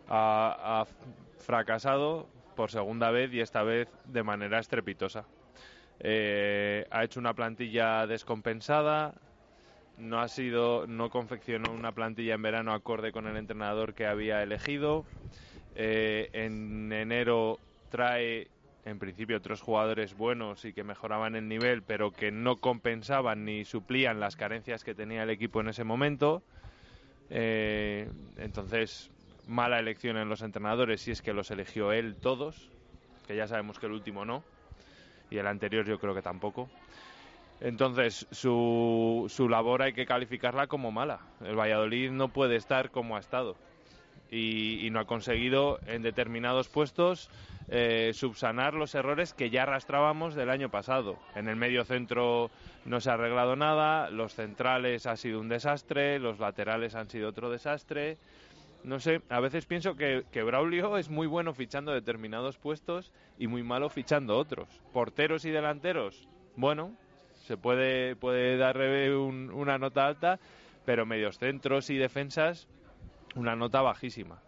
Ha, fracasado por segunda vez y esta vez de manera estrepitosa. Eh, ha hecho una plantilla descompensada, no ha sido, no confeccionó una plantilla en verano acorde con el entrenador que había elegido. Eh, en enero trae en principio otros jugadores buenos y que mejoraban el nivel, pero que no compensaban ni suplían las carencias que tenía el equipo en ese momento. Eh, entonces, mala elección en los entrenadores si es que los eligió él todos, que ya sabemos que el último no, y el anterior yo creo que tampoco. Entonces, su, su labor hay que calificarla como mala. El Valladolid no puede estar como ha estado y, no ha conseguido en determinados puestos eh, subsanar los errores que ya arrastrábamos del año pasado. En el medio centro no se ha arreglado nada, los centrales ha sido un desastre, los laterales han sido otro desastre. No sé, a veces pienso que, que Braulio es muy bueno fichando determinados puestos y muy malo fichando otros. Porteros y delanteros, bueno, se puede, puede dar una nota alta, pero medios centros y defensas, una nota bajísima.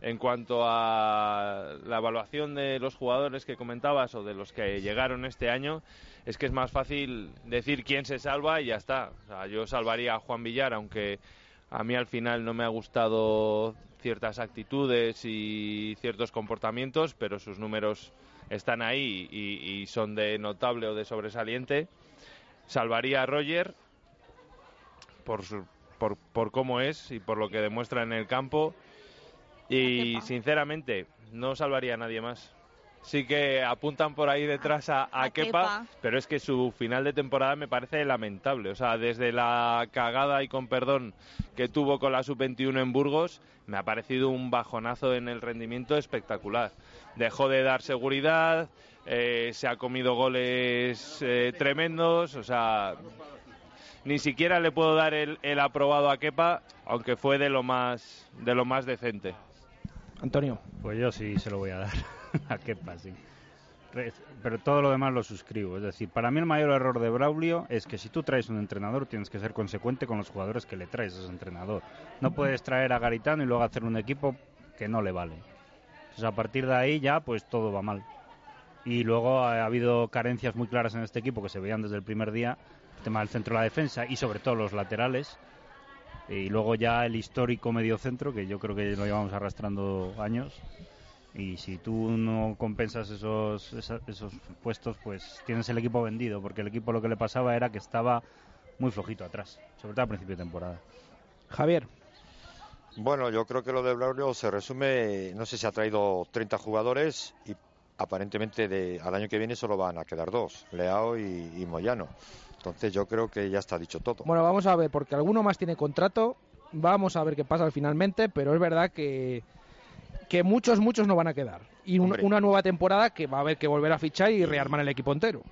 En cuanto a la evaluación de los jugadores que comentabas o de los que llegaron este año, es que es más fácil decir quién se salva y ya está. yo salvaría a Juan Villar, aunque a mí al final no me ha gustado ciertas actitudes y ciertos comportamientos, pero sus números están ahí y, son de notable o de sobresaliente. Salvaría a Roger por, por, por cómo es y por lo que demuestra en el campo y sinceramente, no salvaría a nadie más. Sí que apuntan por ahí detrás a, a, Kepa, pero es que su final de temporada me parece lamentable. O sea, desde la cagada y con perdón que tuvo con la sub-21 en Burgos, me ha parecido un bajonazo en el rendimiento espectacular. Dejó de dar seguridad, eh, se ha comido goles eh, tremendos, o sea, ni siquiera le puedo dar el, el aprobado a Kepa, aunque fue de lo más, de lo más decente. Antonio. Pues yo sí se lo voy a dar a Kepa, sí. Pero todo lo demás lo suscribo. Es decir, para mí el mayor error de Braulio es que si tú traes un entrenador tienes que ser consecuente con los jugadores que le traes a ese entrenador. No puedes traer a Garitano y luego hacer un equipo que no le vale. Entonces a partir de ahí ya pues todo va mal. Y luego ha habido carencias muy claras en este equipo que se veían desde el primer día. El tema del centro de la defensa y sobre todo los laterales y luego ya el histórico mediocentro, que yo creo que lo llevamos arrastrando años. Y si tú no compensas esos, esos puestos, pues tienes el equipo vendido, porque el equipo lo que le pasaba era que estaba muy flojito atrás, sobre todo al principio de temporada. Javier. Bueno, yo creo que lo de Braulio se resume, no sé si ha traído 30 jugadores y aparentemente de, al año que viene solo van a quedar dos, Leao y, y Moyano. Entonces yo creo que ya está dicho todo. Bueno, vamos a ver, porque alguno más tiene contrato. Vamos a ver qué pasa finalmente, pero es verdad que, que muchos, muchos no van a quedar. Y un- una nueva temporada que va a haber que volver a fichar y rearmar el equipo entero.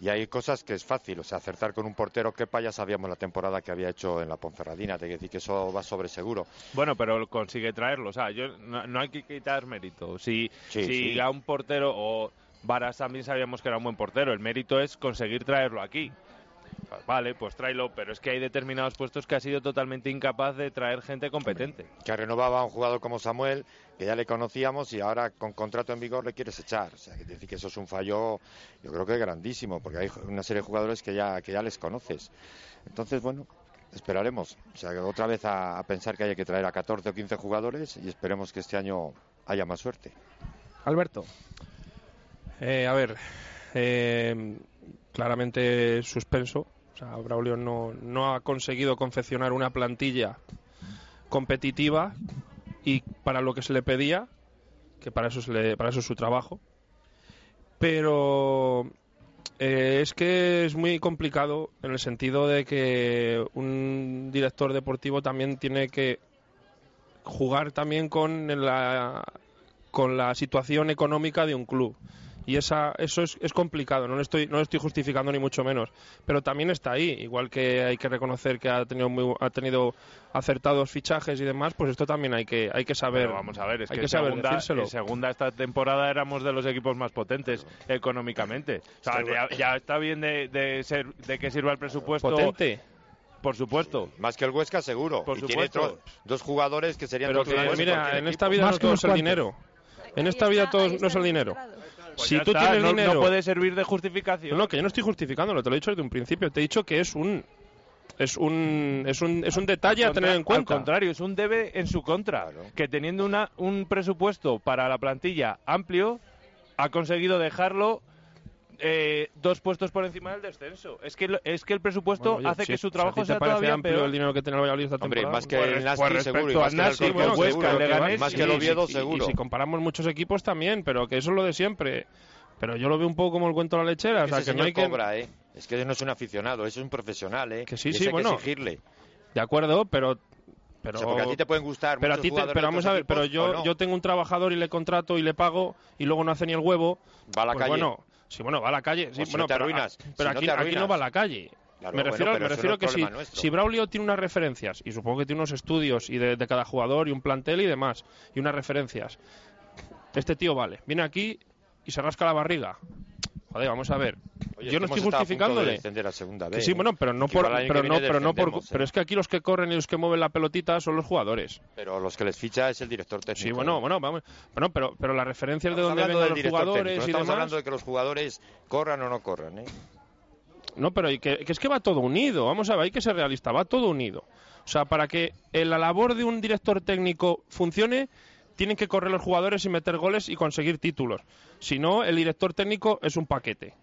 Y hay cosas que es fácil, o sea, acertar con un portero Kepa ya sabíamos la temporada que había hecho en la Ponferradina, te que decir que eso va sobre seguro. Bueno, pero consigue traerlo. O sea, yo, no, no hay que quitar mérito. Si, Sí, si sí. a un portero, o Varas también sabíamos que era un buen portero, el mérito es conseguir traerlo aquí. Vale, pues tráelo, pero es que hay determinados puestos que ha sido totalmente incapaz de traer gente competente. Que renovaba a un jugador como Samuel, que ya le conocíamos y ahora con contrato en vigor le quieres echar. O sea, que decir que eso es un fallo, yo creo que grandísimo, porque hay una serie de jugadores que ya, que ya les conoces. Entonces, bueno, esperaremos. O sea, que otra vez a, a pensar que hay que traer a 14 o 15 jugadores y esperemos que este año haya más suerte. Alberto. Eh, a ver, eh, claramente suspenso. O sea, Braulio no, no ha conseguido confeccionar una plantilla competitiva y para lo que se le pedía, que para eso, le- para eso es su trabajo. Pero eh, es que es muy complicado en el sentido de que un director deportivo también tiene que jugar también con la, con la situación económica de un club. Y esa, eso es, es complicado, no lo, estoy, no lo estoy justificando ni mucho menos. Pero también está ahí, igual que hay que reconocer que ha tenido, muy, ha tenido acertados fichajes y demás, pues esto también hay que, hay que saber. Pero vamos a ver, es hay que, que, en saber segunda, decírselo. en segunda esta temporada éramos de los equipos más potentes económicamente. O sea, ya, ya está bien de, de ser, de que sirva el presupuesto. Potente. Por supuesto. Más que el Huesca, seguro. Por Y tiene supuesto. tro- dos jugadores que serían Pero que, mira, en esta vida no todo es el dinero. En esta vida todo no es el dinero. Pues si tú está, tienes no- dinero... no puede servir de justificación. No, no, que yo no estoy justificándolo, te lo he dicho desde un principio. Te he dicho que es un... Es un, es un, es un detalle a tener en cuenta. Al contrario, es un debe en su contra. Que teniendo una, un presupuesto para la plantilla amplio, ha conseguido dejarlo eh, dos puestos por encima del descenso. Es que, lo- es que el presupuesto Bueno, oye, hace si- que su trabajo te sea todavía amplio peor. el dinero que tiene el Valladolid esta Hombre, temporada? más que Pues el Nasti pues seguro, y más que el Nasti, Alcorcón bueno, Huesca, seguro, el Leganés, más que el Oviedo seguro. Y si comparamos muchos equipos también, pero que eso es lo de siempre. Pero yo lo veo un poco como el cuento de la lechera. o sea, Ese que no hay que... cobra, ¿eh? Es que no es un aficionado, es un profesional, ¿eh? Que sí, Y sí, bueno. que exigirle. De acuerdo, pero... pero O sea, porque a ti te pueden gustar pero a ti te- pero vamos a ver, pero yo, ¿o no? yo tengo un trabajador y le contrato y le pago y luego no hace ni el huevo. Va a la pues calle. Bueno, sí, bueno, va a la calle. Sí, Pues si bueno, no te pero, arruinas, pero si no aquí, te aquí no va a la calle. Claro, me bueno, refiero, pero me no refiero que si, si Braulio tiene unas referencias, y supongo que tiene unos estudios y de, de cada jugador y un plantel y demás, y unas referencias, este tío vale, viene aquí y se rasca la barriga. Joder, vamos a ver. Oye, Yo no es estoy de justificándole. a segunda Que sí, ¿eh? bueno, pero no por, pero no, pero no por, ¿eh? pero es que aquí los que corren y los que mueven la pelotita son los jugadores. Pero los que les ficha es el director técnico. Sí, bueno, bueno, vamos. Bueno, pero, pero las referencias de Estamos dónde vengan los jugadores técnico, no y estamos demás. hablando de que los jugadores corran o no corran, ¿eh? No, pero y que, que es que va todo unido. Vamos a ver, hay que ser realista, va todo unido. O sea, para que la labor de un director técnico funcione, tienen que correr los jugadores y meter goles y conseguir títulos. Si no, el director técnico es un paquete.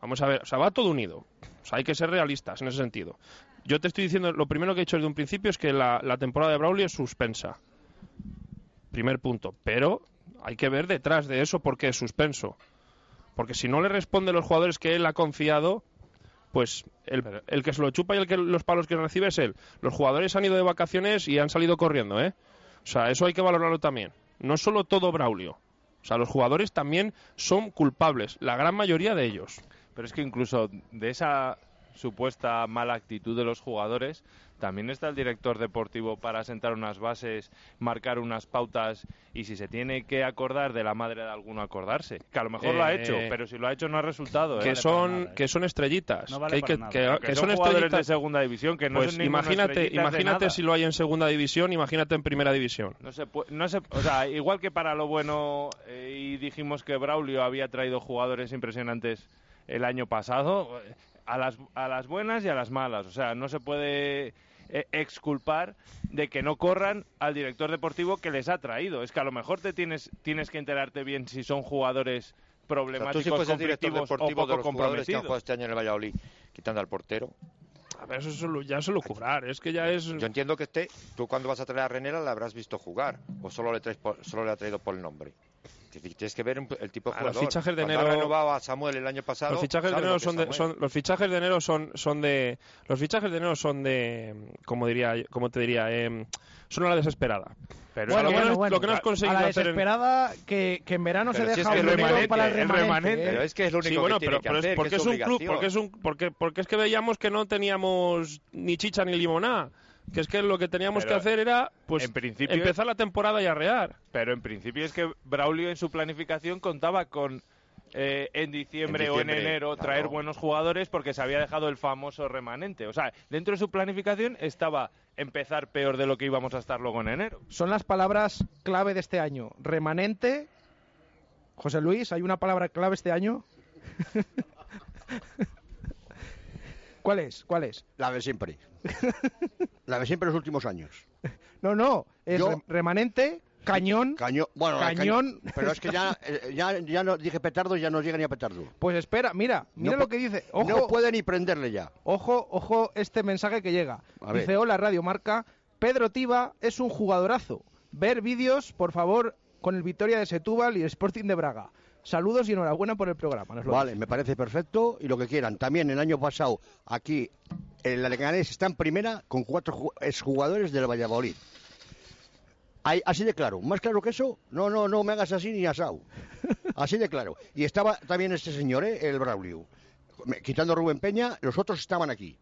Vamos a ver, o sea, va todo unido. O sea, hay que ser realistas en ese sentido. Yo te estoy diciendo, lo primero que he hecho desde un principio es que la, la temporada de Braulio es suspensa. Primer punto. Pero hay que ver detrás de eso por qué es suspenso. Porque si no le responde los jugadores que él ha confiado, pues el, el que se lo chupa y el que los palos que recibe es él. Los jugadores han ido de vacaciones y han salido corriendo, ¿eh? O sea, eso hay que valorarlo también. No solo todo Braulio. O sea, los jugadores también son culpables, la gran mayoría de ellos. Pero es que incluso de esa supuesta mala actitud de los jugadores, también está el director deportivo para sentar unas bases, marcar unas pautas y si se tiene que acordar de la madre de alguno acordarse. Que a lo mejor lo ha Eh, hecho, pero si lo ha hecho no ha resultado. ¿eh? que son que son estrellitas No vale que, hay que, que- Que que son son jugadores estrellitas de segunda división, que no pues son imagínate imagínate si lo hay en segunda división imagínate en primera división No se puede- no se, o sea, igual que para lo bueno eh, y dijimos que Braulio había traído jugadores impresionantes el año pasado, eh, a las, a las buenas y a las malas. O sea, no se puede eh, exculpar de que no corran al director deportivo que les ha traído. Es que a lo mejor te tienes, tienes que enterarte bien si son jugadores O sea, problemáticos, tú director conflictivos o deportivo poco de los jugadores que han comprometidos. jugado este año en el Valladolid, quitando al portero, A ver, eso es solo- ya solo cobrar, es que ya es... Yo entiendo que este, tú cuando vas a traer a Renela la habrás visto jugar, o solo le, traes por- solo le ha traído por el nombre. Es Tienes que ver el tipo de Ah, los jugador. fichajes de Cuando ha enero- renovado a Samuel el año pasado. Los fichajes de ¿sabes enero lo son es de, son- los fichajes de enero son son de los fichajes de enero son de como diría como te diría Em, son a la desesperada. Pero bueno, lo, que bueno, no, has- bueno. lo que no has a conseguido la hacer en- desesperada que, que en verano Pero se si es deja que un es remanente, para el es remanente. remanente. ¿eh? Pero es que es lo único Sí, que bueno, tiene pero, que pero hacer, es que porque es es, un club, porque es un porque porque es que veíamos que no teníamos ni chicha ni limoná, que es que lo que teníamos Pero, que hacer era pues en principio- empezar la temporada y arrear. Pero en principio es que Braulio en su planificación contaba con eh, en, diciembre En o en enero claro. traer buenos jugadores porque se había dejado el famoso remanente. O sea, dentro de su planificación estaba empezar peor de lo que íbamos a estar luego en enero. Son las palabras clave de este año. Remanente. José Luis, ¿hay una palabra clave este año? ¿Cuál es? ¿Cuál es? La de siempre. La de siempre en los últimos años. No, no, es Yo- remanente, cañón. Cañón. Bueno, Cañón. Pero es que ya, eh, ya, ya no dije petardo, ya no llega ni a petardo. Pues espera, mira, mira No lo que dice. Ojo, No puede ni prenderle ya. ojo, ojo este mensaje que llega. A ver. Dice, hola Radio Marca, Pedro Tiba es un jugadorazo. Ver vídeos, por favor, con el Victoria de Setúbal y el Sporting de Braga. Saludos y enhorabuena por el programa. Vale, dice. me parece perfecto y lo que quieran. También el año pasado aquí el Leganés está en primera con cuatro ju- exjugadores del Valladolid. Ahí- así de claro. Más claro que eso, no, no, no me hagas así ni asado. Así de claro. Y estaba también este señor, ¿eh? el Braulio. Quitando a Rubén Peña, los otros estaban aquí.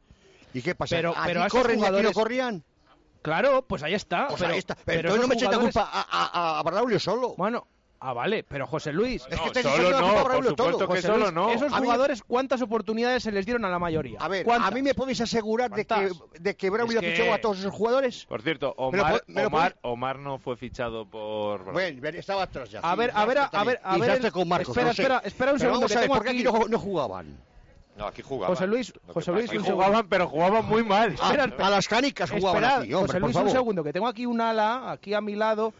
¿Y qué pasa? Pero- ¿Aquí pero corren y aquí no jugadores- corrían? Claro, pues ahí está. Pues pero, ahí está. Pero, pero entonces no me eches la jugadores- culpa a, a- a Braulio solo. Bueno, ah, vale, pero José Luis. Es que No, solo no, por supuesto todo. que José solo Luis, no. Esos jugadores, ¿cuántas oportunidades se les dieron a la mayoría? A ver, ¿Cuántas? a mí me podéis asegurar de que, de que Braulio Es que- fichó a todos esos jugadores. Por cierto, Omar, lo Omar, Omar no fue fichado por. Bueno, estaba atrás ya. A ver, a ver, a ver, a ver con Marcos, espera, no sé. espera, espera un Pero segundo, vamos a ver, ¿por qué aquí aquí- no, no jugaban? No, aquí jugaban. José Luis, José Luis, segundo. jugaban, pero jugaban muy mal. A, Espera, a las canicas jugaban Esperad, aquí, hombre, José por Luis, favor. un segundo, que tengo aquí un ala, aquí a mi lado,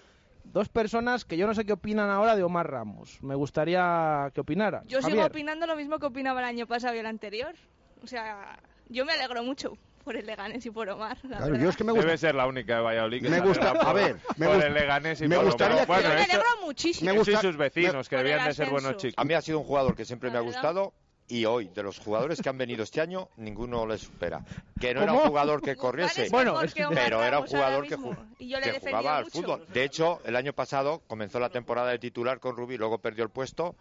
dos personas que yo no sé qué opinan ahora de Omar Ramos. Me gustaría que opinaran. Yo sigo Javier. opinando lo mismo que opinaba el año pasado y el anterior. O sea, yo me alegro mucho por el Leganés y por Omar. la Claro, verdad. yo es que me gusta. Debe ser la única de Valladolid que Me gusta- a por- ver, me por gust- el Leganés y me por gustaría Omar. que- Bueno, Yo me alegro muchísimo. me gusta- y sus vecinos, me- que debían de ser buenos chicos. A mí ha sido un jugador que siempre me ha gustado y hoy, de los jugadores que han venido este año, ninguno le supera. Que no era un jugador que corriese, es Bueno, es que pero era un jugador que, mismo. ju- y yo le que defendía jugaba al fútbol. De hecho, el año pasado comenzó la temporada de titular con Rubí, luego perdió el puesto,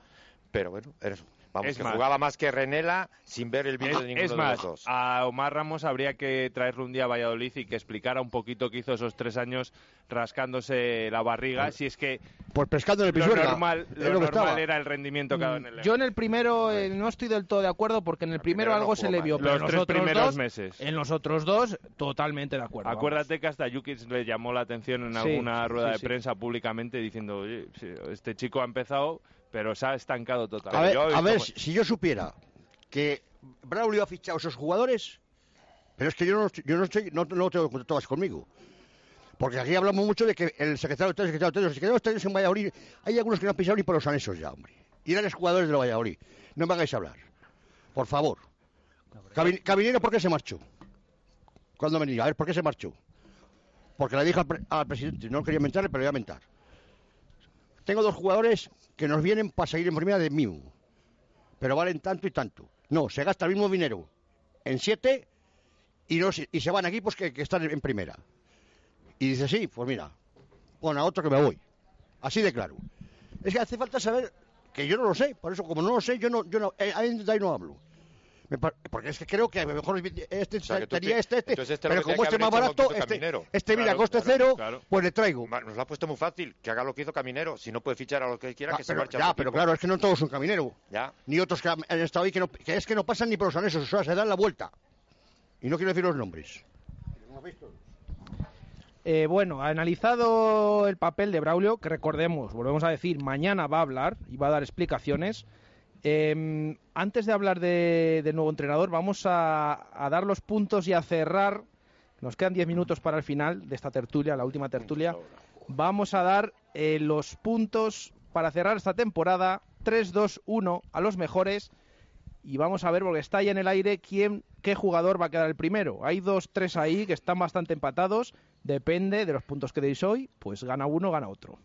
pero bueno, era eso. Vamos, Es que más. jugaba más que Renela sin ver el vídeo de ninguno Es de más, los dos. a Omar Ramos habría que traerle un día a Valladolid y que explicara un poquito qué hizo esos tres años rascándose la barriga, si es que Pues pescando en el lo pisuerga. normal, lo lo que normal era el rendimiento que ha dado en el Yo en el primero eh, no estoy del todo de acuerdo porque en el primero primero no algo se le vio, pero Los en los tres otros primeros dos, meses. en los otros dos totalmente de acuerdo. Acuérdate que hasta Jukic le llamó la atención en Sí, alguna sí, rueda sí, de sí. prensa públicamente diciendo, oye, este chico ha empezado, pero se ha estancado A totalmente. ver, yo he a ver, si yo supiera que Braulio ha fichado esos jugadores, pero es que yo no, estoy- yo no, estoy, no, no tengo todas conmigo. Porque aquí hablamos mucho de que el secretario de el secretario de Estado, los secretarios de en Valladolid, hay algunos que no han pisado ni por los anexos ya, hombre. Y eran jugadores del Valladolid. No me hagáis hablar. Por favor. Cabi- Cabinero, ¿por qué se marchó? ¿Cuándo venía? A ver, ¿por qué se marchó? Porque le dijo al, pre- al presidente, no quería mentarle, pero le voy a mentar. Tengo dos jugadores que nos vienen para seguir en primera de mí, pero valen tanto y tanto. No, se gasta el mismo dinero en siete y, no, y se van equipos que, que están en, primera. Y dice, sí, pues mira, pon a otro que me voy. Así de claro. Es que hace falta saber que yo no lo sé, por eso como no lo sé, yo no, yo no, eh, ahí no hablo. Par- porque es que creo que a lo mejor este sea, que tú tenía te- este, este, este pero como este es más barato, este, Caminero. este mira, Claro, coste claro, cero, claro. pues le traigo. Nos lo ha puesto muy fácil, que haga lo que hizo Caminero. Si no puede fichar a lo que quiera, Ah, que se pero, marche a ya, pero claro, es que no todos son camineros. Ya. Ni otros que han estado ahí que, no, que es que no pasan ni por los anexos, o sea, se dan la vuelta. Y no quiero decir los nombres. Eh, bueno, analizado el papel de Braulio, que recordemos, volvemos a decir, mañana va a hablar y va a dar explicaciones. Eh, antes de hablar de- del nuevo entrenador, vamos a, a dar los puntos y a cerrar. Nos quedan 10 minutos para el final de esta tertulia, la última tertulia. Vamos a dar eh, los puntos para cerrar esta temporada. 3, 2, 1 a los mejores. y vamos a ver, porque está ahí en el aire, quién, qué jugador va a quedar el primero. Hay dos, tres ahí que están bastante empatados, depende de los puntos que deis hoy, pues gana uno, gana otro.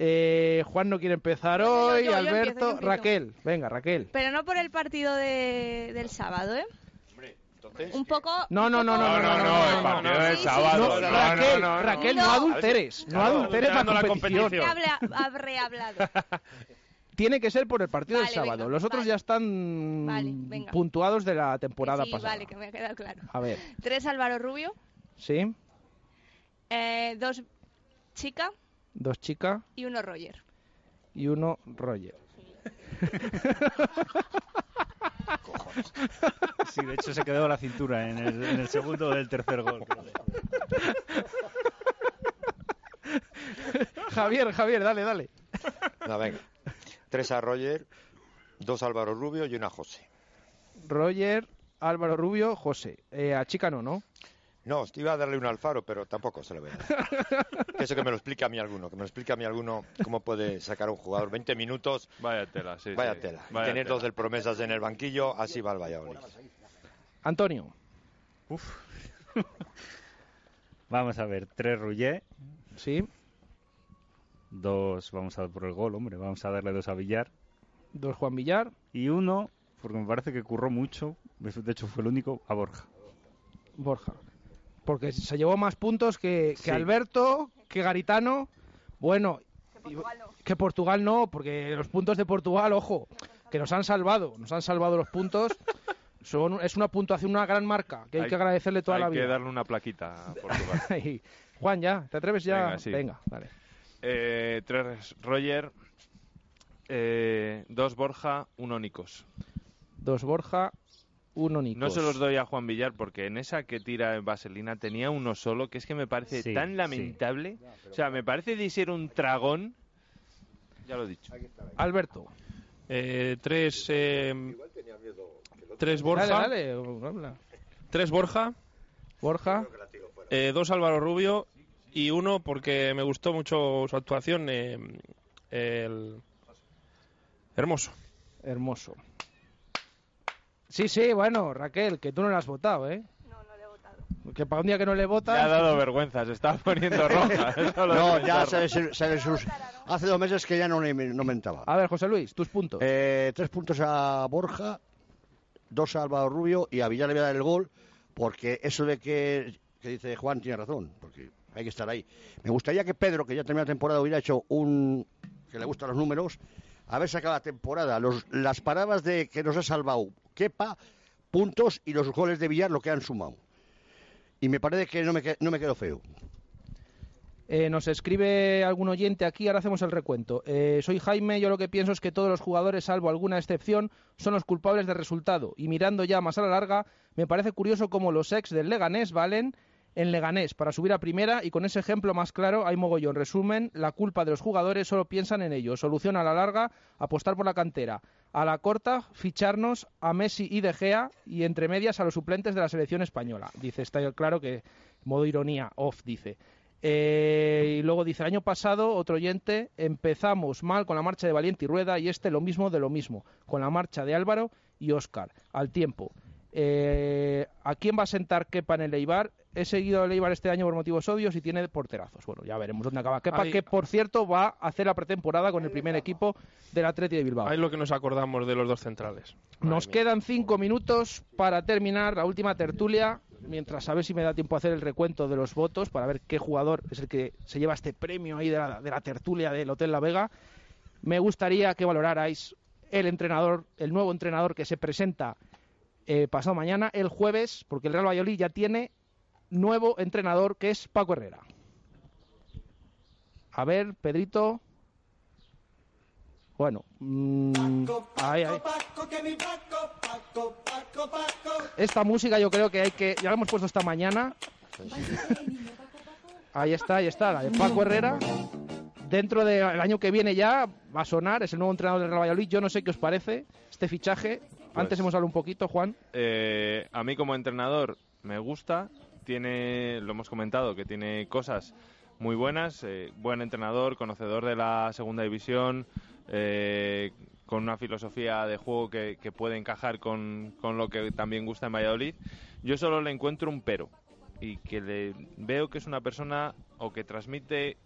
Eh, Juan no quiere empezar hoy, yo, yo Alberto, empiezo, empiezo. Raquel, venga, Raquel. Pero no por el partido de- del sábado, ¿eh? Un poco... No, no, no, no, no, no, no, no, el no, partido no, del sábado, no, Raquel, no, no, no. Raquel, no, No. adulteres, no adulteres la adulterando la competición. competición. Habré hablado. Tiene que ser por el partido Vale, del sábado. venga, Los otros vale. ya están Vale, venga. puntuados de la temporada sí, pasada. vale, que me ha quedado claro. A ver, Tres Álvaro Rubio, ¿sí? eh, dos Chica Dos chicas y uno Roger. y uno Roger. Sí, de hecho se quedó la cintura en el, en el segundo del tercer gol. Javier, Javier, dale, dale. No, venga. Tres a Roger, dos a Álvaro Rubio y una a José. Roger, Álvaro Rubio, José. Eh, a chica no, ¿no? No, iba a darle un Alfaro, pero tampoco se lo voy a dar. Que eso que me lo explique a mí alguno, que me lo explique a mí alguno cómo puede sacar un jugador 20 minutos. Vaya tela, sí. Vaya sí. tela. Vaya tener tela. dos del promesas en el banquillo, así va el Valladolid. Antonio. Vamos a ver, tres Rouget. Sí. Dos, vamos a dar por el gol, hombre. Vamos a darle dos a Villar. Dos Juan Villar. Y uno, porque me parece que curró mucho, de hecho fue el único, a Borja. Borja. Porque se llevó más puntos que, que Sí. Alberto, que Garitano. Bueno, que Portugal no, porque los puntos de Portugal, ojo, que nos han salvado, nos han salvado los puntos. Son, es una puntuación, una gran marca, que hay, que agradecerle toda hay la que vida. darle una plaquita a Portugal. Juan, ya, ¿te atreves ya? Venga, sí. Venga, vale. Eh, tres Roger, eh, dos Borja, uno Nicos. Dos Borja, uno. No se los doy a Juan Villar porque en esa que tira en Vaselina tenía uno solo que es que me parece Sí, tan sí. lamentable. O sea, me parece de ser un tragón. Ya lo he dicho. Alberto. Eh, tres, eh, tres Borja. Dale, dale, habla. Tres Borja. Borja. eh, dos Álvaro Rubio y uno porque me gustó mucho su actuación. eh, el Hermoso. Hermoso. Sí, sí, bueno, Raquel, que tú no lo has votado, ¿eh? No, no le he votado. Que para un día que no le votas... Le ha dado vergüenza, se está poniendo roja. No, ya se, se le sus- Hace dos meses que ya no, le- no mentaba. A ver, José Luis, tus puntos. Eh, tres puntos a Borja, dos a Álvaro Rubio y a Villar le voy a dar el gol, porque eso de que, que dice Juan tiene razón, porque hay que estar ahí. Me gustaría que Pedro, que ya terminó la temporada, hubiera hecho un. que le gustan los números, haber sacado la temporada, los, las paradas de que nos ha salvado Kepa, puntos y los goles de Villar lo que han sumado. Y me parece que no me, no me quedo feo. Eh, nos escribe algún oyente aquí, ahora hacemos el recuento. Eh, soy Jaime, yo lo que pienso es que todos los jugadores, salvo alguna excepción, son los culpables del resultado. Y mirando ya más a la larga, me parece curioso cómo los ex del Leganés valen en Leganés para subir a primera y con ese ejemplo más claro hay mogollón. Resumen, la culpa de los jugadores solo piensan en ello. Solución a la larga, apostar por la cantera. A la corta, ficharnos a Messi y De Gea y entre medias a los suplentes de la selección española. Dice, está claro que, modo ironía, off, dice. Eh, y luego dice, el año pasado, otro oyente, empezamos mal con la marcha de Valiente y Rueda y este lo mismo de lo mismo, con la marcha de Álvaro y Óscar, al tiempo. Eh, ¿A quién va a sentar Kepa en el Eibar? He seguido al Eibar este año por motivos obvios y tiene porterazos. Bueno, ya veremos dónde acaba Kepa, Ahí- que por cierto va a hacer la pretemporada con el primer equipo del Atleti de Bilbao. Ahí lo que nos acordamos de los dos centrales. Nos quedan cinco minutos para terminar la última tertulia. Mientras a ver si me da tiempo a hacer el recuento de los votos para ver qué jugador es el que se lleva este premio ahí de la, de la tertulia del Hotel La Vega. Me gustaría que valorarais el entrenador, el nuevo entrenador que se presenta eh, pasado mañana, el jueves, porque el Real Valladolid ya tiene nuevo entrenador que es Paco Herrera. A ver, Pedrito. Bueno, mm, ahí, ahí. Esta música yo creo que hay que... Ya la hemos puesto esta mañana. Ahí está, ahí está, la de Paco Herrera. Dentro del año que viene ya va a sonar, es el nuevo entrenador del Real Valladolid. Yo no sé qué os parece este fichaje. Antes hemos hablado un poquito, Juan. Eh, a mí como entrenador me gusta, tiene, lo hemos comentado, que tiene cosas muy buenas, eh, buen entrenador, conocedor de la segunda división, eh, con una filosofía de juego que, puede encajar con, con lo que también gusta en Valladolid. Yo solo le encuentro un pero y que le veo que es una persona o que transmite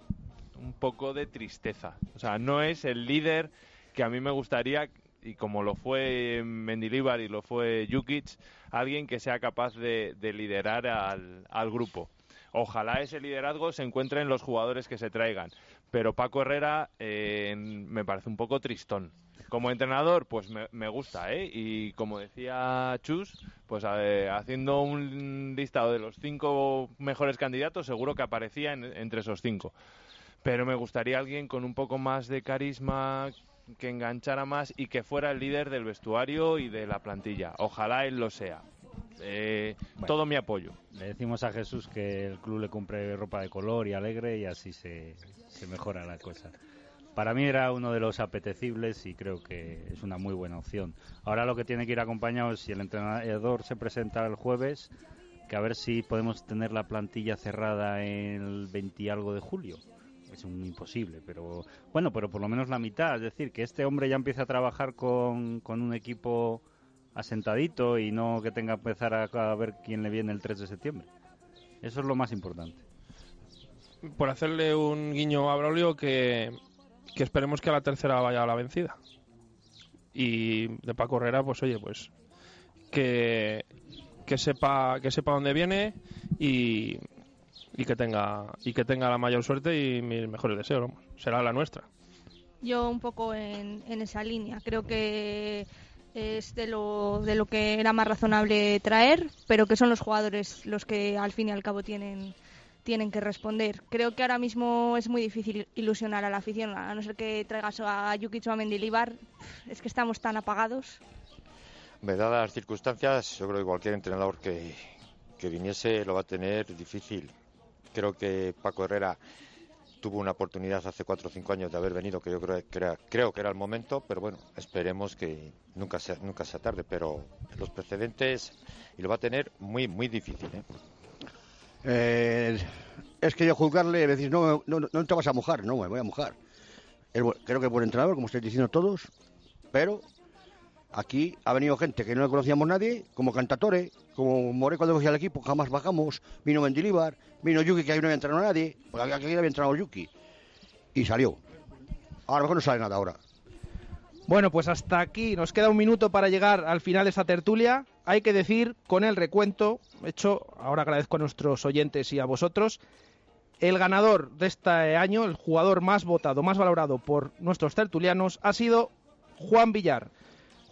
un poco de tristeza. O sea, no es el líder que a mí me gustaría y como lo fue Mendilibar y lo fue Jukic, alguien que sea capaz de, de liderar al, grupo. Ojalá ese liderazgo se encuentre en los jugadores que se traigan. Pero Paco Herrera eh, me parece un poco tristón. Como entrenador, pues me, me gusta, ¿eh? Y como decía Chus, pues eh, haciendo un listado de los cinco mejores candidatos, seguro que aparecía en- entre esos cinco. Pero me gustaría alguien con un poco más de carisma, que enganchara más y que fuera el líder del vestuario y de la plantilla. Ojalá él lo sea. Eh, Todo mi apoyo. Le decimos a Jesús que el club le compre ropa de color y alegre y así se, se mejora la cosa. Para mí era uno de los apetecibles y creo que es una muy buena opción. Ahora lo que tiene que ir acompañado es si el entrenador se presenta el jueves, que a ver si podemos tener la plantilla cerrada el 20 y algo de julio. Es un imposible, pero bueno, pero por lo menos la mitad. Es decir, que este hombre ya empiece a trabajar con, con un equipo asentadito y no que tenga que empezar a, ver quién le viene el 3 de septiembre. Eso es lo más importante. Por hacerle un guiño a Braulio que, que esperemos que a la tercera vaya a la vencida. Y de Paco Herrera, pues oye, pues que, que sepa que sepa dónde viene y, y que tenga y que tenga la mayor suerte y mis mejores deseos. vamos. Será la nuestra. Yo un poco en, en esa línea. Creo que es de lo, de lo que era más razonable traer, pero que son los jugadores los que al fin y al cabo tienen, tienen que responder. Creo que ahora mismo es muy difícil ilusionar a la afición, a no ser que traigas a Jukic o a Mendilibar. Es que estamos tan apagados. Dadas las circunstancias, yo creo que cualquier entrenador que, que viniese lo va a tener difícil. Creo que Paco Herrera tuvo una oportunidad hace cuatro o cinco años de haber venido, que yo creo que era, creo que era el momento, pero bueno, esperemos que nunca sea, nunca sea tarde. Pero los precedentes, y lo va a tener muy, muy difícil. ¿eh? Eh, es que yo juzgarle, decís, no, no, no te vas a mojar, no me voy a mojar. Creo que es buen entrenador, como estáis diciendo todos, pero aquí ha venido gente que no le conocíamos nadie, como Cantatore, como More cuando cogía el equipo, jamás bajamos, vino Mendilibar, vino Yuki, que ahí no había entrenado a nadie, porque aquí había entrenado Yuki, y salió. A lo mejor no sale nada ahora. Bueno, pues hasta aquí nos queda un minuto para llegar al final de esta tertulia. Hay que decir con el recuento, hecho, ahora agradezco a nuestros oyentes y a vosotros, el ganador de este año, el jugador más votado, más valorado por nuestros tertulianos, ha sido Juan Villar.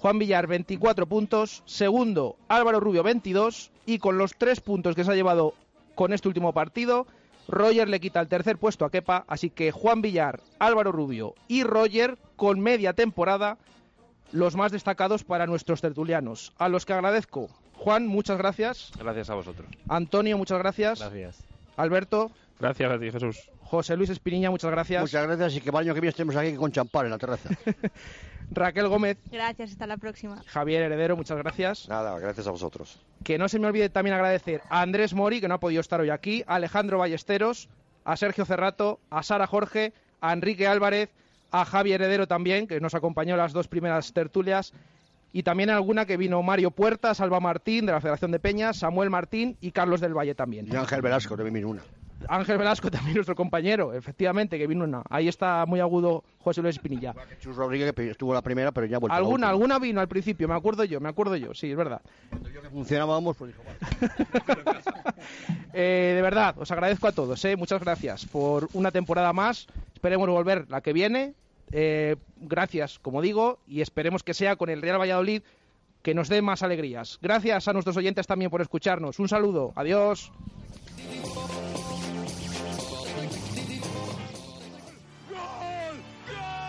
Juan Villar, 24 puntos. Segundo, Álvaro Rubio, 22. Y con los tres puntos que se ha llevado con este último partido, Roger le quita el tercer puesto a Kepa. Así que Juan Villar, Álvaro Rubio y Roger, con media temporada, los más destacados para nuestros tertulianos. A los que agradezco. Juan, muchas gracias. Gracias a vosotros. Antonio, muchas gracias. Gracias. Alberto. Gracias a ti, Jesús. José Luis Espiniña, muchas gracias. Muchas gracias y que para el año que viene estemos aquí con champán en la terraza. Raquel Gómez, Gracias, hasta la próxima. Javier Heredero, muchas gracias. Nada, gracias a vosotros. Que no se me olvide también agradecer a Andrés Mori, que no ha podido estar hoy aquí, a Alejandro Ballesteros, a Sergio Cerrato, a Sara Jorge, a Enrique Álvarez, a Javier Heredero también, que nos acompañó en las dos primeras tertulias, y también alguna que vino Mario Puerta, Salva Martín de la Federación de Peñas, Samuel Martín y Carlos del Valle también. Y Ángel Velasco también vino una. Ángel Velasco también nuestro compañero, efectivamente, que vino una. Ahí está muy agudo José Luis Espinilla. Chus Rodríguez que estuvo la primera, pero ya a la Alguna, alguna vino al principio, me acuerdo yo, me acuerdo yo, sí, es verdad. Funcionábamos, pues dijo, vale. Eh, de verdad, os agradezco a todos, eh, muchas gracias por una temporada más. Esperemos volver la que viene. Eh, gracias, como digo, y esperemos que sea con el Real Valladolid que nos dé más alegrías. Gracias a nuestros oyentes también por escucharnos. Un saludo, adiós.